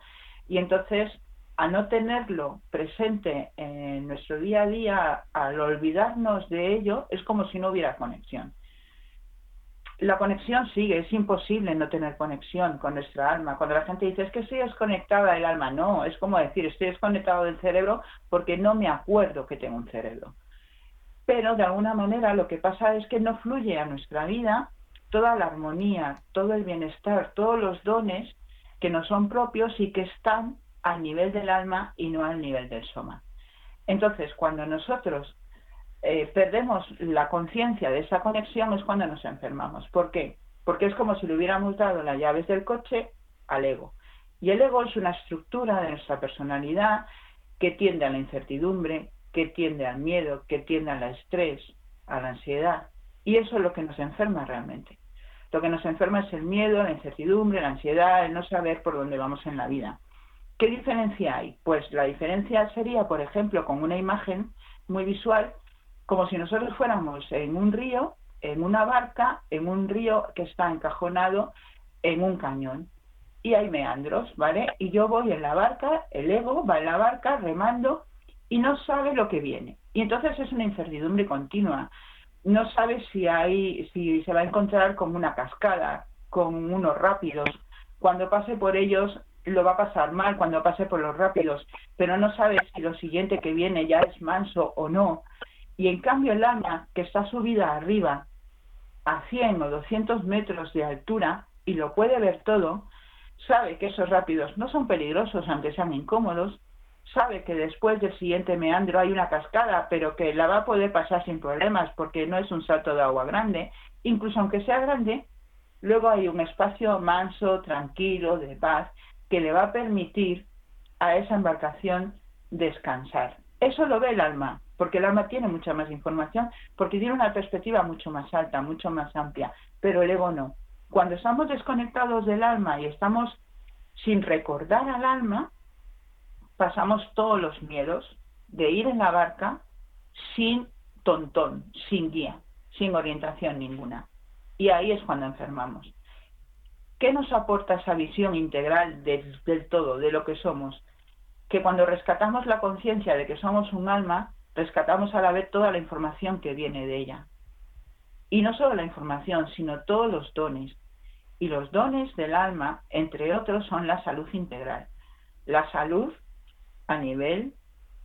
Y entonces a no tenerlo presente en nuestro día a día, al olvidarnos de ello, es como si no hubiera conexión. La conexión sigue, es imposible no tener conexión con nuestra alma. Cuando la gente dice, es que estoy desconectada del alma, no, es como decir, estoy desconectado del cerebro porque no me acuerdo que tengo un cerebro. Pero de alguna manera lo que pasa es que no fluye a nuestra vida toda la armonía, todo el bienestar, todos los dones que no son propios y que están al nivel del alma y no al nivel del soma. Entonces, cuando nosotros eh, perdemos la conciencia de esa conexión es cuando nos enfermamos. ¿Por qué? Porque es como si le hubiéramos dado las llaves del coche al ego. Y el ego es una estructura de nuestra personalidad que tiende a la incertidumbre, que tiende al miedo, que tiende al estrés, a la ansiedad. Y eso es lo que nos enferma realmente. Lo que nos enferma es el miedo, la incertidumbre, la ansiedad, el no saber por dónde vamos en la vida. ¿Qué diferencia hay? Pues la diferencia sería, por ejemplo, con una imagen muy visual, como si nosotros fuéramos en un río, en una barca, en un río que está encajonado en un cañón. Y hay meandros, ¿vale? Y yo voy en la barca, el ego va en la barca remando y no sabe lo que viene. Y entonces es una incertidumbre continua. No sabe si hay, si se va a encontrar con una cascada, con unos rápidos. Cuando pase por ellos lo va a pasar mal cuando pase por los rápidos, pero no sabe si lo siguiente que viene ya es manso o no. Y en cambio el alma, que está subida arriba, a 100 o 200 metros de altura, y lo puede ver todo, sabe que esos rápidos no son peligrosos, aunque sean incómodos, sabe que después del siguiente meandro hay una cascada, pero que la va a poder pasar sin problemas porque no es un salto de agua grande, incluso aunque sea grande, luego hay un espacio manso, tranquilo, de paz, que le va a permitir a esa embarcación descansar. Eso lo ve el alma, porque el alma tiene mucha más información, porque tiene una perspectiva mucho más alta, mucho más amplia, pero el ego no. Cuando estamos desconectados del alma y estamos sin recordar al alma, pasamos todos los miedos de ir en la barca sin tontón, sin guía, sin orientación ninguna. Y ahí es cuando enfermamos. ¿Qué nos aporta esa visión integral del, todo, de lo que somos? Que cuando rescatamos la conciencia de que somos un alma, rescatamos a la vez toda la información que viene de ella. Y no solo la información, sino todos los dones. Y los dones del alma, entre otros, son la salud integral. La salud a nivel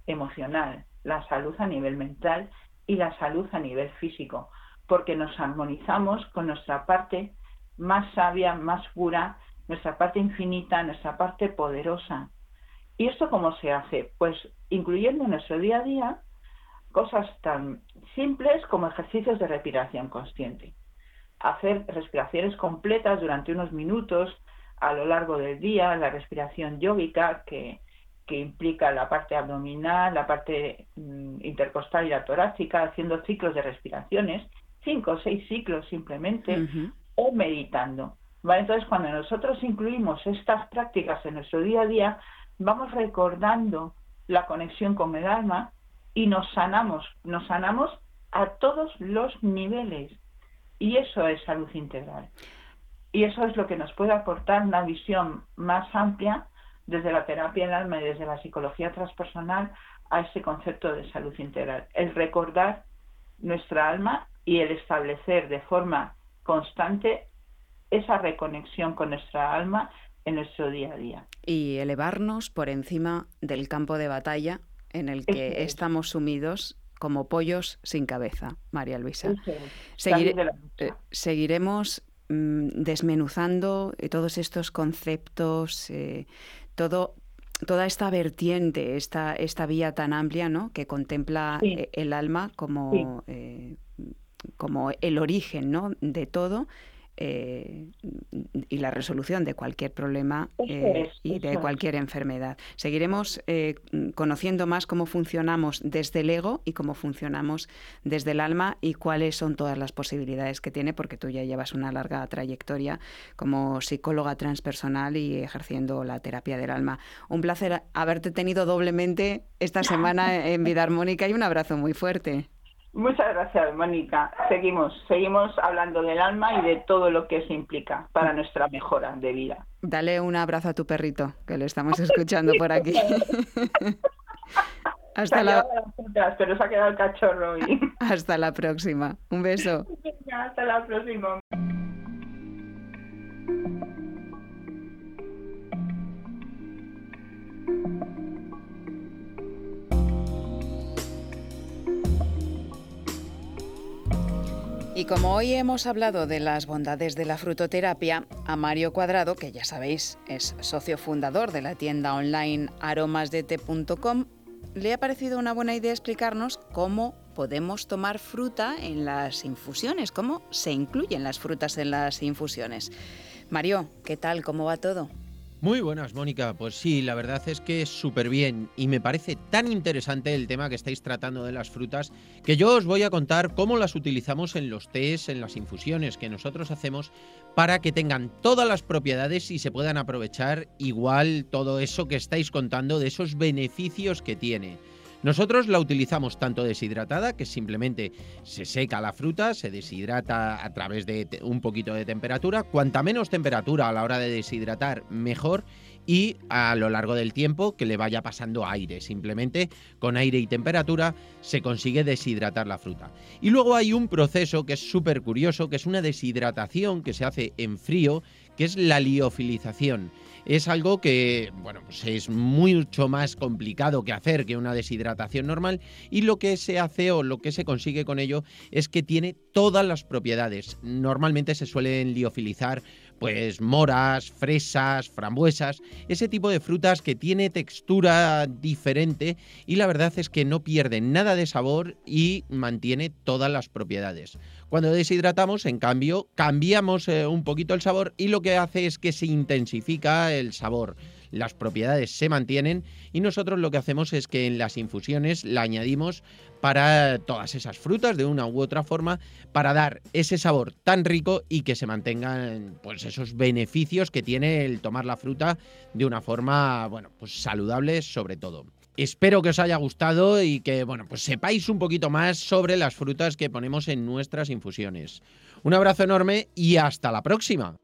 emocional, la salud a nivel mental y la salud a nivel físico, porque nos armonizamos con nuestra parte más sabia, más pura, nuestra parte infinita, nuestra parte poderosa. ¿Y esto cómo se hace? Pues incluyendo en nuestro día a día cosas tan simples como ejercicios de respiración consciente. Hacer respiraciones completas durante unos minutos a lo largo del día, la respiración yógica que, implica la parte abdominal, la parte mm, intercostal y la torácica, haciendo ciclos de respiraciones, cinco o seis ciclos simplemente, o meditando. Entonces, cuando nosotros incluimos estas prácticas en nuestro día a día, vamos recordando la conexión con el alma y nos sanamos, nos sanamos a todos los niveles. Y eso es salud integral. Y eso es lo que nos puede aportar una visión más amplia desde la terapia del alma y desde la psicología transpersonal a ese concepto de salud integral. El recordar nuestra alma y el establecer de forma constante esa reconexión con nuestra alma en nuestro día a día. Y elevarnos por encima del campo de batalla en el que estamos sumidos como pollos sin cabeza, María Luisa. Eh, seguiremos mm, desmenuzando eh, todos estos conceptos, eh, todo, toda esta vertiente, esta, esta vía tan amplia ¿no? que contempla el alma como como el origen ¿no? de todo eh, y la resolución de cualquier problema eh, y de cualquier enfermedad. Seguiremos eh, conociendo más cómo funcionamos desde el ego y cómo funcionamos desde el alma y cuáles son todas las posibilidades que tiene, porque tú ya llevas una larga trayectoria como psicóloga transpersonal y ejerciendo la terapia del alma. Un placer haberte tenido doblemente esta semana en Vida Armónica y un abrazo muy fuerte. Muchas gracias, Mónica. Seguimos, seguimos hablando del alma y de todo lo que eso implica para nuestra mejora de vida. Dale un abrazo a tu perrito, que lo estamos escuchando por aquí. Hasta la... pero se ha quedado el cachorro hoy. Hasta la próxima. Un beso. Hasta la próxima. Y como hoy hemos hablado de las bondades de la frutoterapia, a Mario Cuadrado, que ya sabéis es socio fundador de la tienda online aromasdete.com, le ha parecido una buena idea explicarnos cómo podemos tomar fruta en las infusiones, cómo se incluyen las frutas en las infusiones. Mario, ¿qué tal? ¿Cómo va todo? Muy buenas, Mónica. Pues sí, la verdad es que es súper bien y me parece tan interesante el tema que estáis tratando de las frutas que yo os voy a contar cómo las utilizamos en los tés, en las infusiones que nosotros hacemos para que tengan todas las propiedades y se puedan aprovechar igual todo eso que estáis contando de esos beneficios que tiene. Nosotros la utilizamos tanto deshidratada, que simplemente se seca la fruta, se deshidrata a través de un poquito de temperatura. Cuanta menos temperatura a la hora de deshidratar, mejor y a lo largo del tiempo que le vaya pasando aire. Simplemente con aire y temperatura se consigue deshidratar la fruta. Y luego hay un proceso que es súper curioso, que es una deshidratación que se hace en frío, que es la liofilización es algo que, bueno, pues es mucho más complicado que hacer que una deshidratación normal y lo que se hace o lo que se consigue con ello es que tiene todas las propiedades. Normalmente se suelen liofilizar pues moras, fresas, frambuesas, ese tipo de frutas que tiene textura diferente y la verdad es que no pierde nada de sabor y mantiene todas las propiedades. Cuando deshidratamos, en cambio, cambiamos eh, un poquito el sabor y lo que hace es que se intensifica el sabor. Las propiedades se mantienen y nosotros lo que hacemos es que en las infusiones la añadimos para todas esas frutas de una u otra forma para dar ese sabor tan rico y que se mantengan pues esos beneficios que tiene el tomar la fruta de una forma bueno pues saludable sobre todo Espero que os haya gustado y que, bueno, pues sepáis un poquito más sobre las frutas que ponemos en nuestras infusiones. Un abrazo enorme y hasta la próxima.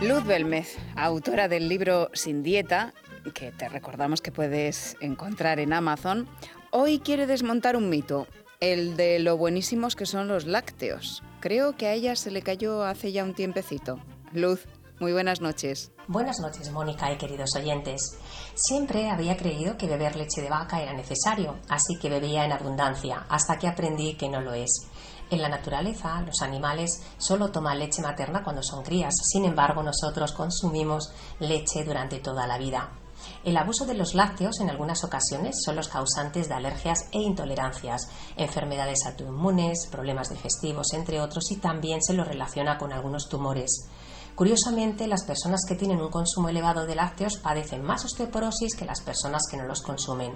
Luz Belmez, autora del libro Sin Dieta, que te recordamos que puedes encontrar en Amazon, hoy quiere desmontar un mito, el de lo buenísimos que son los lácteos. Creo que a ella se le cayó hace ya un tiempecito. Luz, muy buenas noches. Buenas noches, Mónica y queridos oyentes. Siempre había creído que beber leche de vaca era necesario, así que bebía en abundancia, hasta que aprendí que no lo es. En la naturaleza, los animales solo toman leche materna cuando son crías, sin embargo, nosotros consumimos leche durante toda la vida. El abuso de los lácteos en algunas ocasiones son los causantes de alergias e intolerancias, enfermedades autoinmunes, problemas digestivos, entre otros, y también se lo relaciona con algunos tumores. Curiosamente, las personas que tienen un consumo elevado de lácteos padecen más osteoporosis que las personas que no los consumen.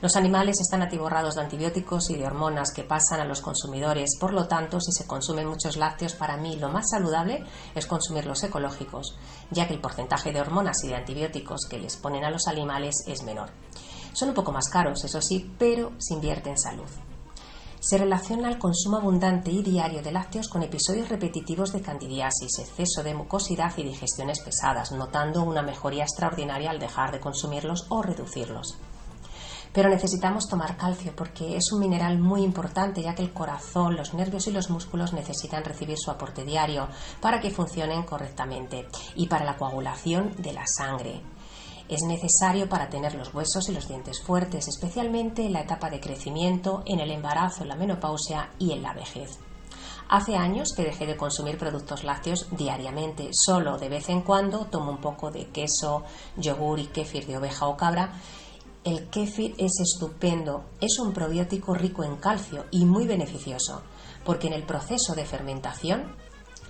Los animales están atiborrados de antibióticos y de hormonas que pasan a los consumidores, por lo tanto, si se consumen muchos lácteos, para mí lo más saludable es consumir los ecológicos, ya que el porcentaje de hormonas y de antibióticos que les ponen a los animales es menor. Son un poco más caros, eso sí, pero se invierte en salud. Se relaciona el consumo abundante y diario de lácteos con episodios repetitivos de candidiasis, exceso de mucosidad y digestiones pesadas, notando una mejoría extraordinaria al dejar de consumirlos o reducirlos. Pero necesitamos tomar calcio porque es un mineral muy importante ya que el corazón, los nervios y los músculos necesitan recibir su aporte diario para que funcionen correctamente y para la coagulación de la sangre. Es necesario para tener los huesos y los dientes fuertes, especialmente en la etapa de crecimiento, en el embarazo, en la menopausia y en la vejez. Hace años que dejé de consumir productos lácteos diariamente, solo de vez en cuando tomo un poco de queso, yogur y kéfir de oveja o cabra el kéfir es estupendo, es un probiótico rico en calcio y muy beneficioso, porque en el proceso de fermentación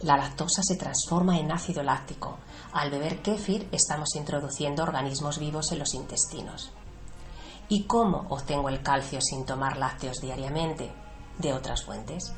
la lactosa se transforma en ácido láctico. Al beber kéfir estamos introduciendo organismos vivos en los intestinos. ¿Y cómo obtengo el calcio sin tomar lácteos diariamente? de otras fuentes.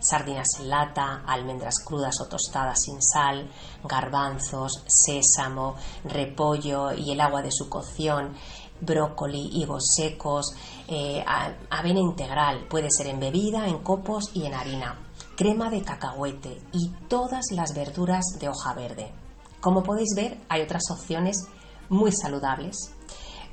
Sardinas en lata, almendras crudas o tostadas sin sal, garbanzos, sésamo, repollo y el agua de su cocción, brócoli, higos secos, eh, avena integral, puede ser en bebida, en copos y en harina, crema de cacahuete y todas las verduras de hoja verde. Como podéis ver, hay otras opciones muy saludables.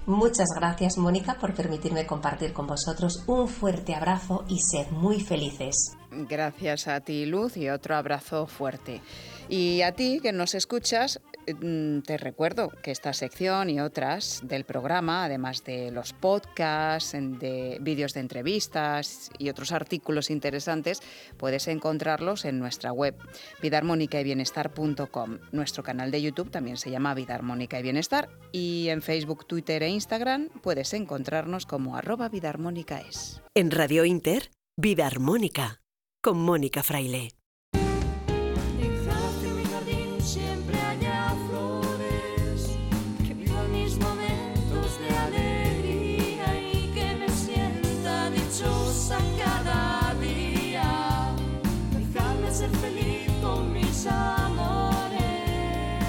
Muchas gracias Mónica por permitirme compartir con vosotros. Un fuerte abrazo y sed muy felices. Gracias a ti Luz y otro abrazo fuerte. Y a ti que nos escuchas, te recuerdo que esta sección y otras del programa, además de los podcasts, de vídeos de entrevistas y otros artículos interesantes, puedes encontrarlos en nuestra web, vidarmónicayBienestar.com. Nuestro canal de YouTube también se llama Vida Armónica y Bienestar y en Facebook, Twitter e Instagram puedes encontrarnos como arroba Vida es. En Radio Inter, Vida Armónica, con Mónica Fraile.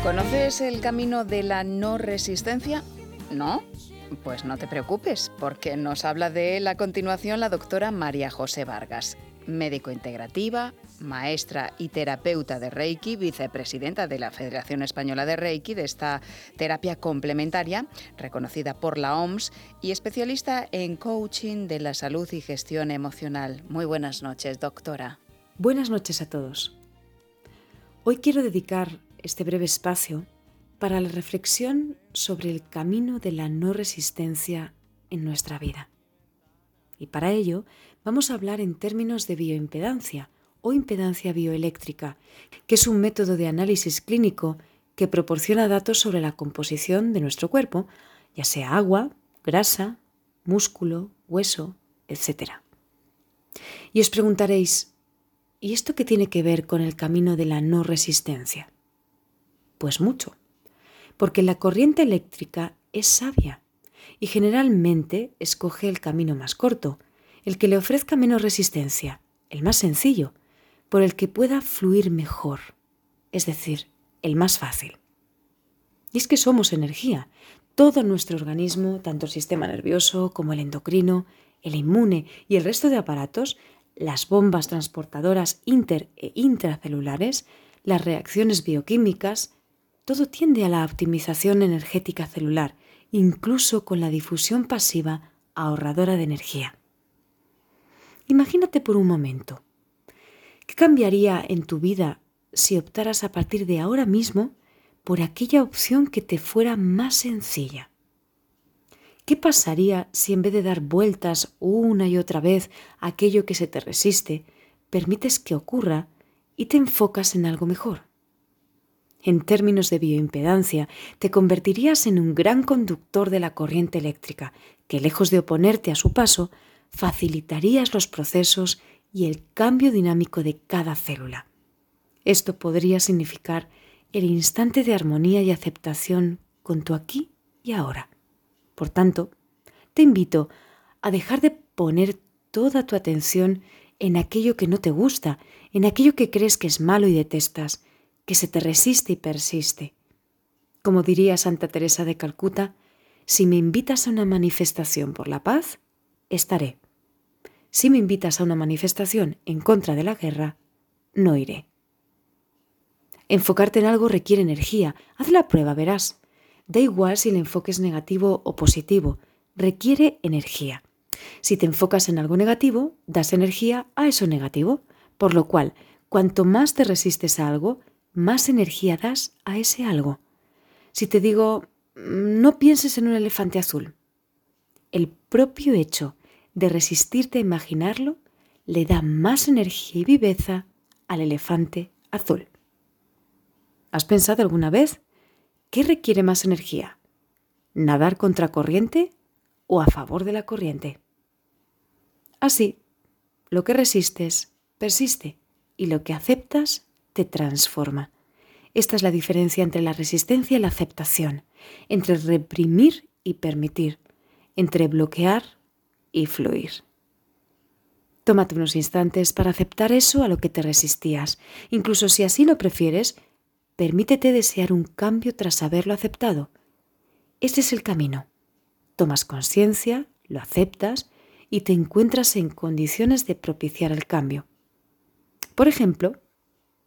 ¿Conoces el camino de la no resistencia? ¿No? Pues no te preocupes, porque nos habla de él a continuación la doctora María José Vargas, médico integrativa, maestra y terapeuta de Reiki, vicepresidenta de la Federación Española de Reiki, de esta terapia complementaria, reconocida por la OMS, y especialista en coaching de la salud y gestión emocional. Muy buenas noches, doctora. Buenas noches a todos. Hoy quiero dedicar este breve espacio para la reflexión sobre el camino de la no resistencia en nuestra vida. Y para ello vamos a hablar en términos de bioimpedancia o impedancia bioeléctrica, que es un método de análisis clínico que proporciona datos sobre la composición de nuestro cuerpo, ya sea agua, grasa, músculo, hueso, etc. Y os preguntaréis, ¿y esto qué tiene que ver con el camino de la no resistencia? Pues mucho, porque la corriente eléctrica es sabia y generalmente escoge el camino más corto, el que le ofrezca menos resistencia, el más sencillo, por el que pueda fluir mejor, es decir, el más fácil. Y es que somos energía. Todo nuestro organismo, tanto el sistema nervioso como el endocrino, el inmune y el resto de aparatos, las bombas transportadoras inter e intracelulares, las reacciones bioquímicas, todo tiende a la optimización energética celular, incluso con la difusión pasiva ahorradora de energía. Imagínate por un momento, ¿qué cambiaría en tu vida si optaras a partir de ahora mismo por aquella opción que te fuera más sencilla? ¿Qué pasaría si en vez de dar vueltas una y otra vez a aquello que se te resiste, permites que ocurra y te enfocas en algo mejor? En términos de bioimpedancia, te convertirías en un gran conductor de la corriente eléctrica, que lejos de oponerte a su paso, facilitarías los procesos y el cambio dinámico de cada célula. Esto podría significar el instante de armonía y aceptación con tu aquí y ahora. Por tanto, te invito a dejar de poner toda tu atención en aquello que no te gusta, en aquello que crees que es malo y detestas, que se te resiste y persiste. Como diría Santa Teresa de Calcuta, si me invitas a una manifestación por la paz, estaré. Si me invitas a una manifestación en contra de la guerra, no iré. Enfocarte en algo requiere energía. Haz la prueba, verás. Da igual si el enfoque es negativo o positivo, requiere energía. Si te enfocas en algo negativo, das energía a eso negativo, por lo cual, cuanto más te resistes a algo, más energía das a ese algo. Si te digo, no pienses en un elefante azul, el propio hecho de resistirte a imaginarlo le da más energía y viveza al elefante azul. ¿Has pensado alguna vez qué requiere más energía? ¿Nadar contra corriente o a favor de la corriente? Así, lo que resistes persiste y lo que aceptas te transforma. Esta es la diferencia entre la resistencia y la aceptación, entre reprimir y permitir, entre bloquear y fluir. Tómate unos instantes para aceptar eso a lo que te resistías. Incluso si así lo prefieres, permítete desear un cambio tras haberlo aceptado. Este es el camino. Tomas conciencia, lo aceptas y te encuentras en condiciones de propiciar el cambio. Por ejemplo,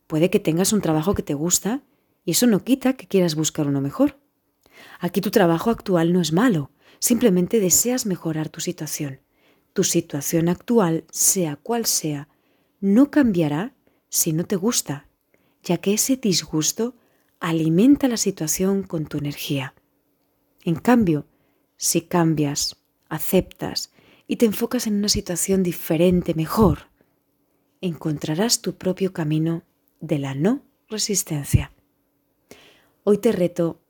puede que tengas un trabajo que te gusta y eso no quita que quieras buscar uno mejor. Aquí tu trabajo actual no es malo, simplemente deseas mejorar tu situación. Tu situación actual, sea cual sea, no cambiará si no te gusta, ya que ese disgusto alimenta la situación con tu energía. En cambio, si cambias, aceptas y te enfocas en una situación diferente, mejor, encontrarás tu propio camino de la no resistencia. Hoy te reto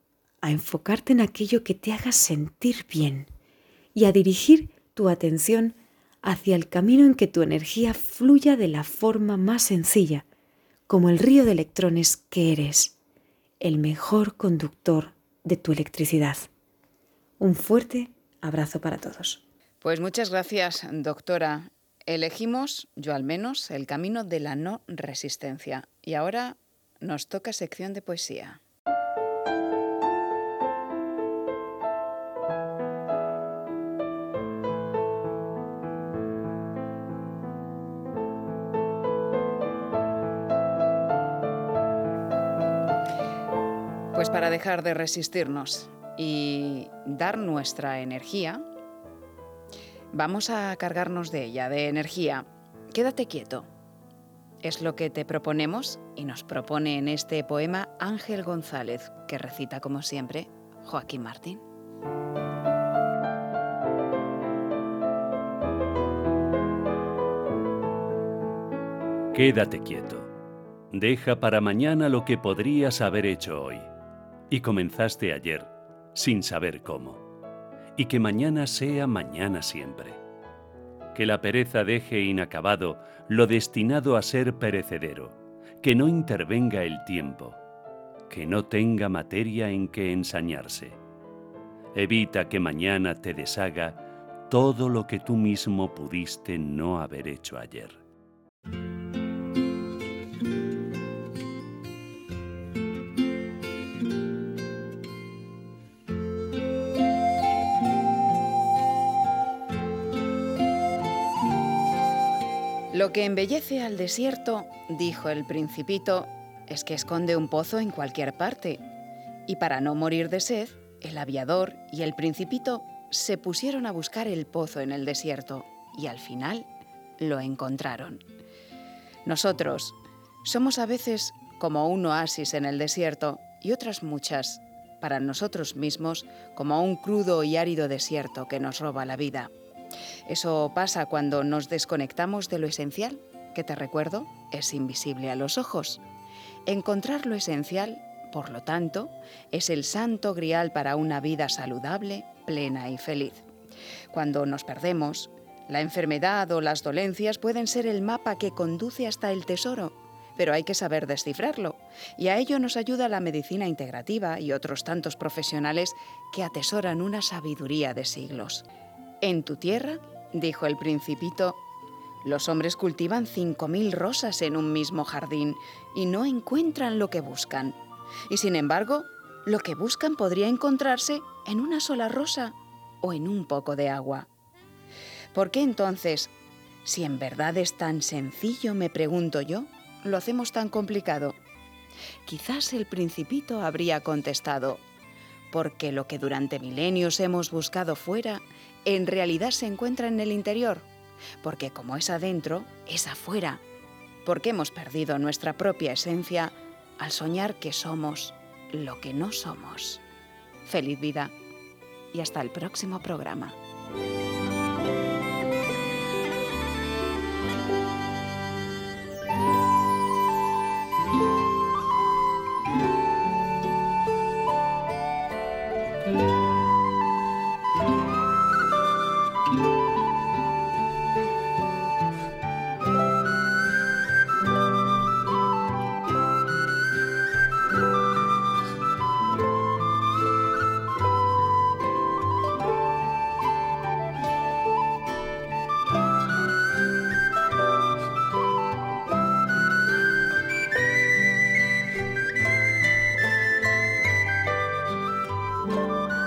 a enfocarte en aquello que te haga sentir bien y a dirigir tu atención hacia el camino en que tu energía fluya de la forma más sencilla, como el río de electrones que eres, el mejor conductor de tu electricidad. Un fuerte abrazo para todos. Pues muchas gracias, doctora. Elegimos, yo al menos, el camino de la no resistencia. Y ahora nos toca sección de poesía. Pues para dejar de resistirnos y dar nuestra energía, vamos a cargarnos de ella, de energía. Quédate quieto. Es lo que te proponemos y nos propone en este poema Ángel González, que recita como siempre Joaquín Martín. Quédate quieto. Deja para mañana lo que podrías haber hecho hoy y comenzaste ayer sin saber cómo, y que mañana sea mañana siempre. Que la pereza deje inacabado lo destinado a ser perecedero, que no intervenga el tiempo, que no tenga materia en que ensañarse. Evita que mañana te deshaga todo lo que tú mismo pudiste no haber hecho ayer. Lo que embellece al desierto, dijo el principito, es que esconde un pozo en cualquier parte. Y para no morir de sed, el aviador y el principito se pusieron a buscar el pozo en el desierto y al final lo encontraron. Nosotros somos a veces como un oasis en el desierto y otras muchas, para nosotros mismos, como un crudo y árido desierto que nos roba la vida. Eso pasa cuando nos desconectamos de lo esencial, que te recuerdo, es invisible a los ojos. Encontrar lo esencial, por lo tanto, es el santo grial para una vida saludable, plena y feliz. Cuando nos perdemos, la enfermedad o las dolencias pueden ser el mapa que conduce hasta el tesoro, pero hay que saber descifrarlo, y a ello nos ayuda la medicina integrativa y otros tantos profesionales que atesoran una sabiduría de siglos. En tu tierra, dijo el principito, los hombres cultivan cinco mil rosas en un mismo jardín y no encuentran lo que buscan. Y sin embargo, lo que buscan podría encontrarse en una sola rosa o en un poco de agua. ¿Por qué entonces, si en verdad es tan sencillo, me pregunto yo, lo hacemos tan complicado? Quizás el principito habría contestado, porque lo que durante milenios hemos buscado fuera en realidad se encuentra en el interior, porque como es adentro, es afuera, porque hemos perdido nuestra propia esencia al soñar que somos lo que no somos. Feliz vida y hasta el próximo programa.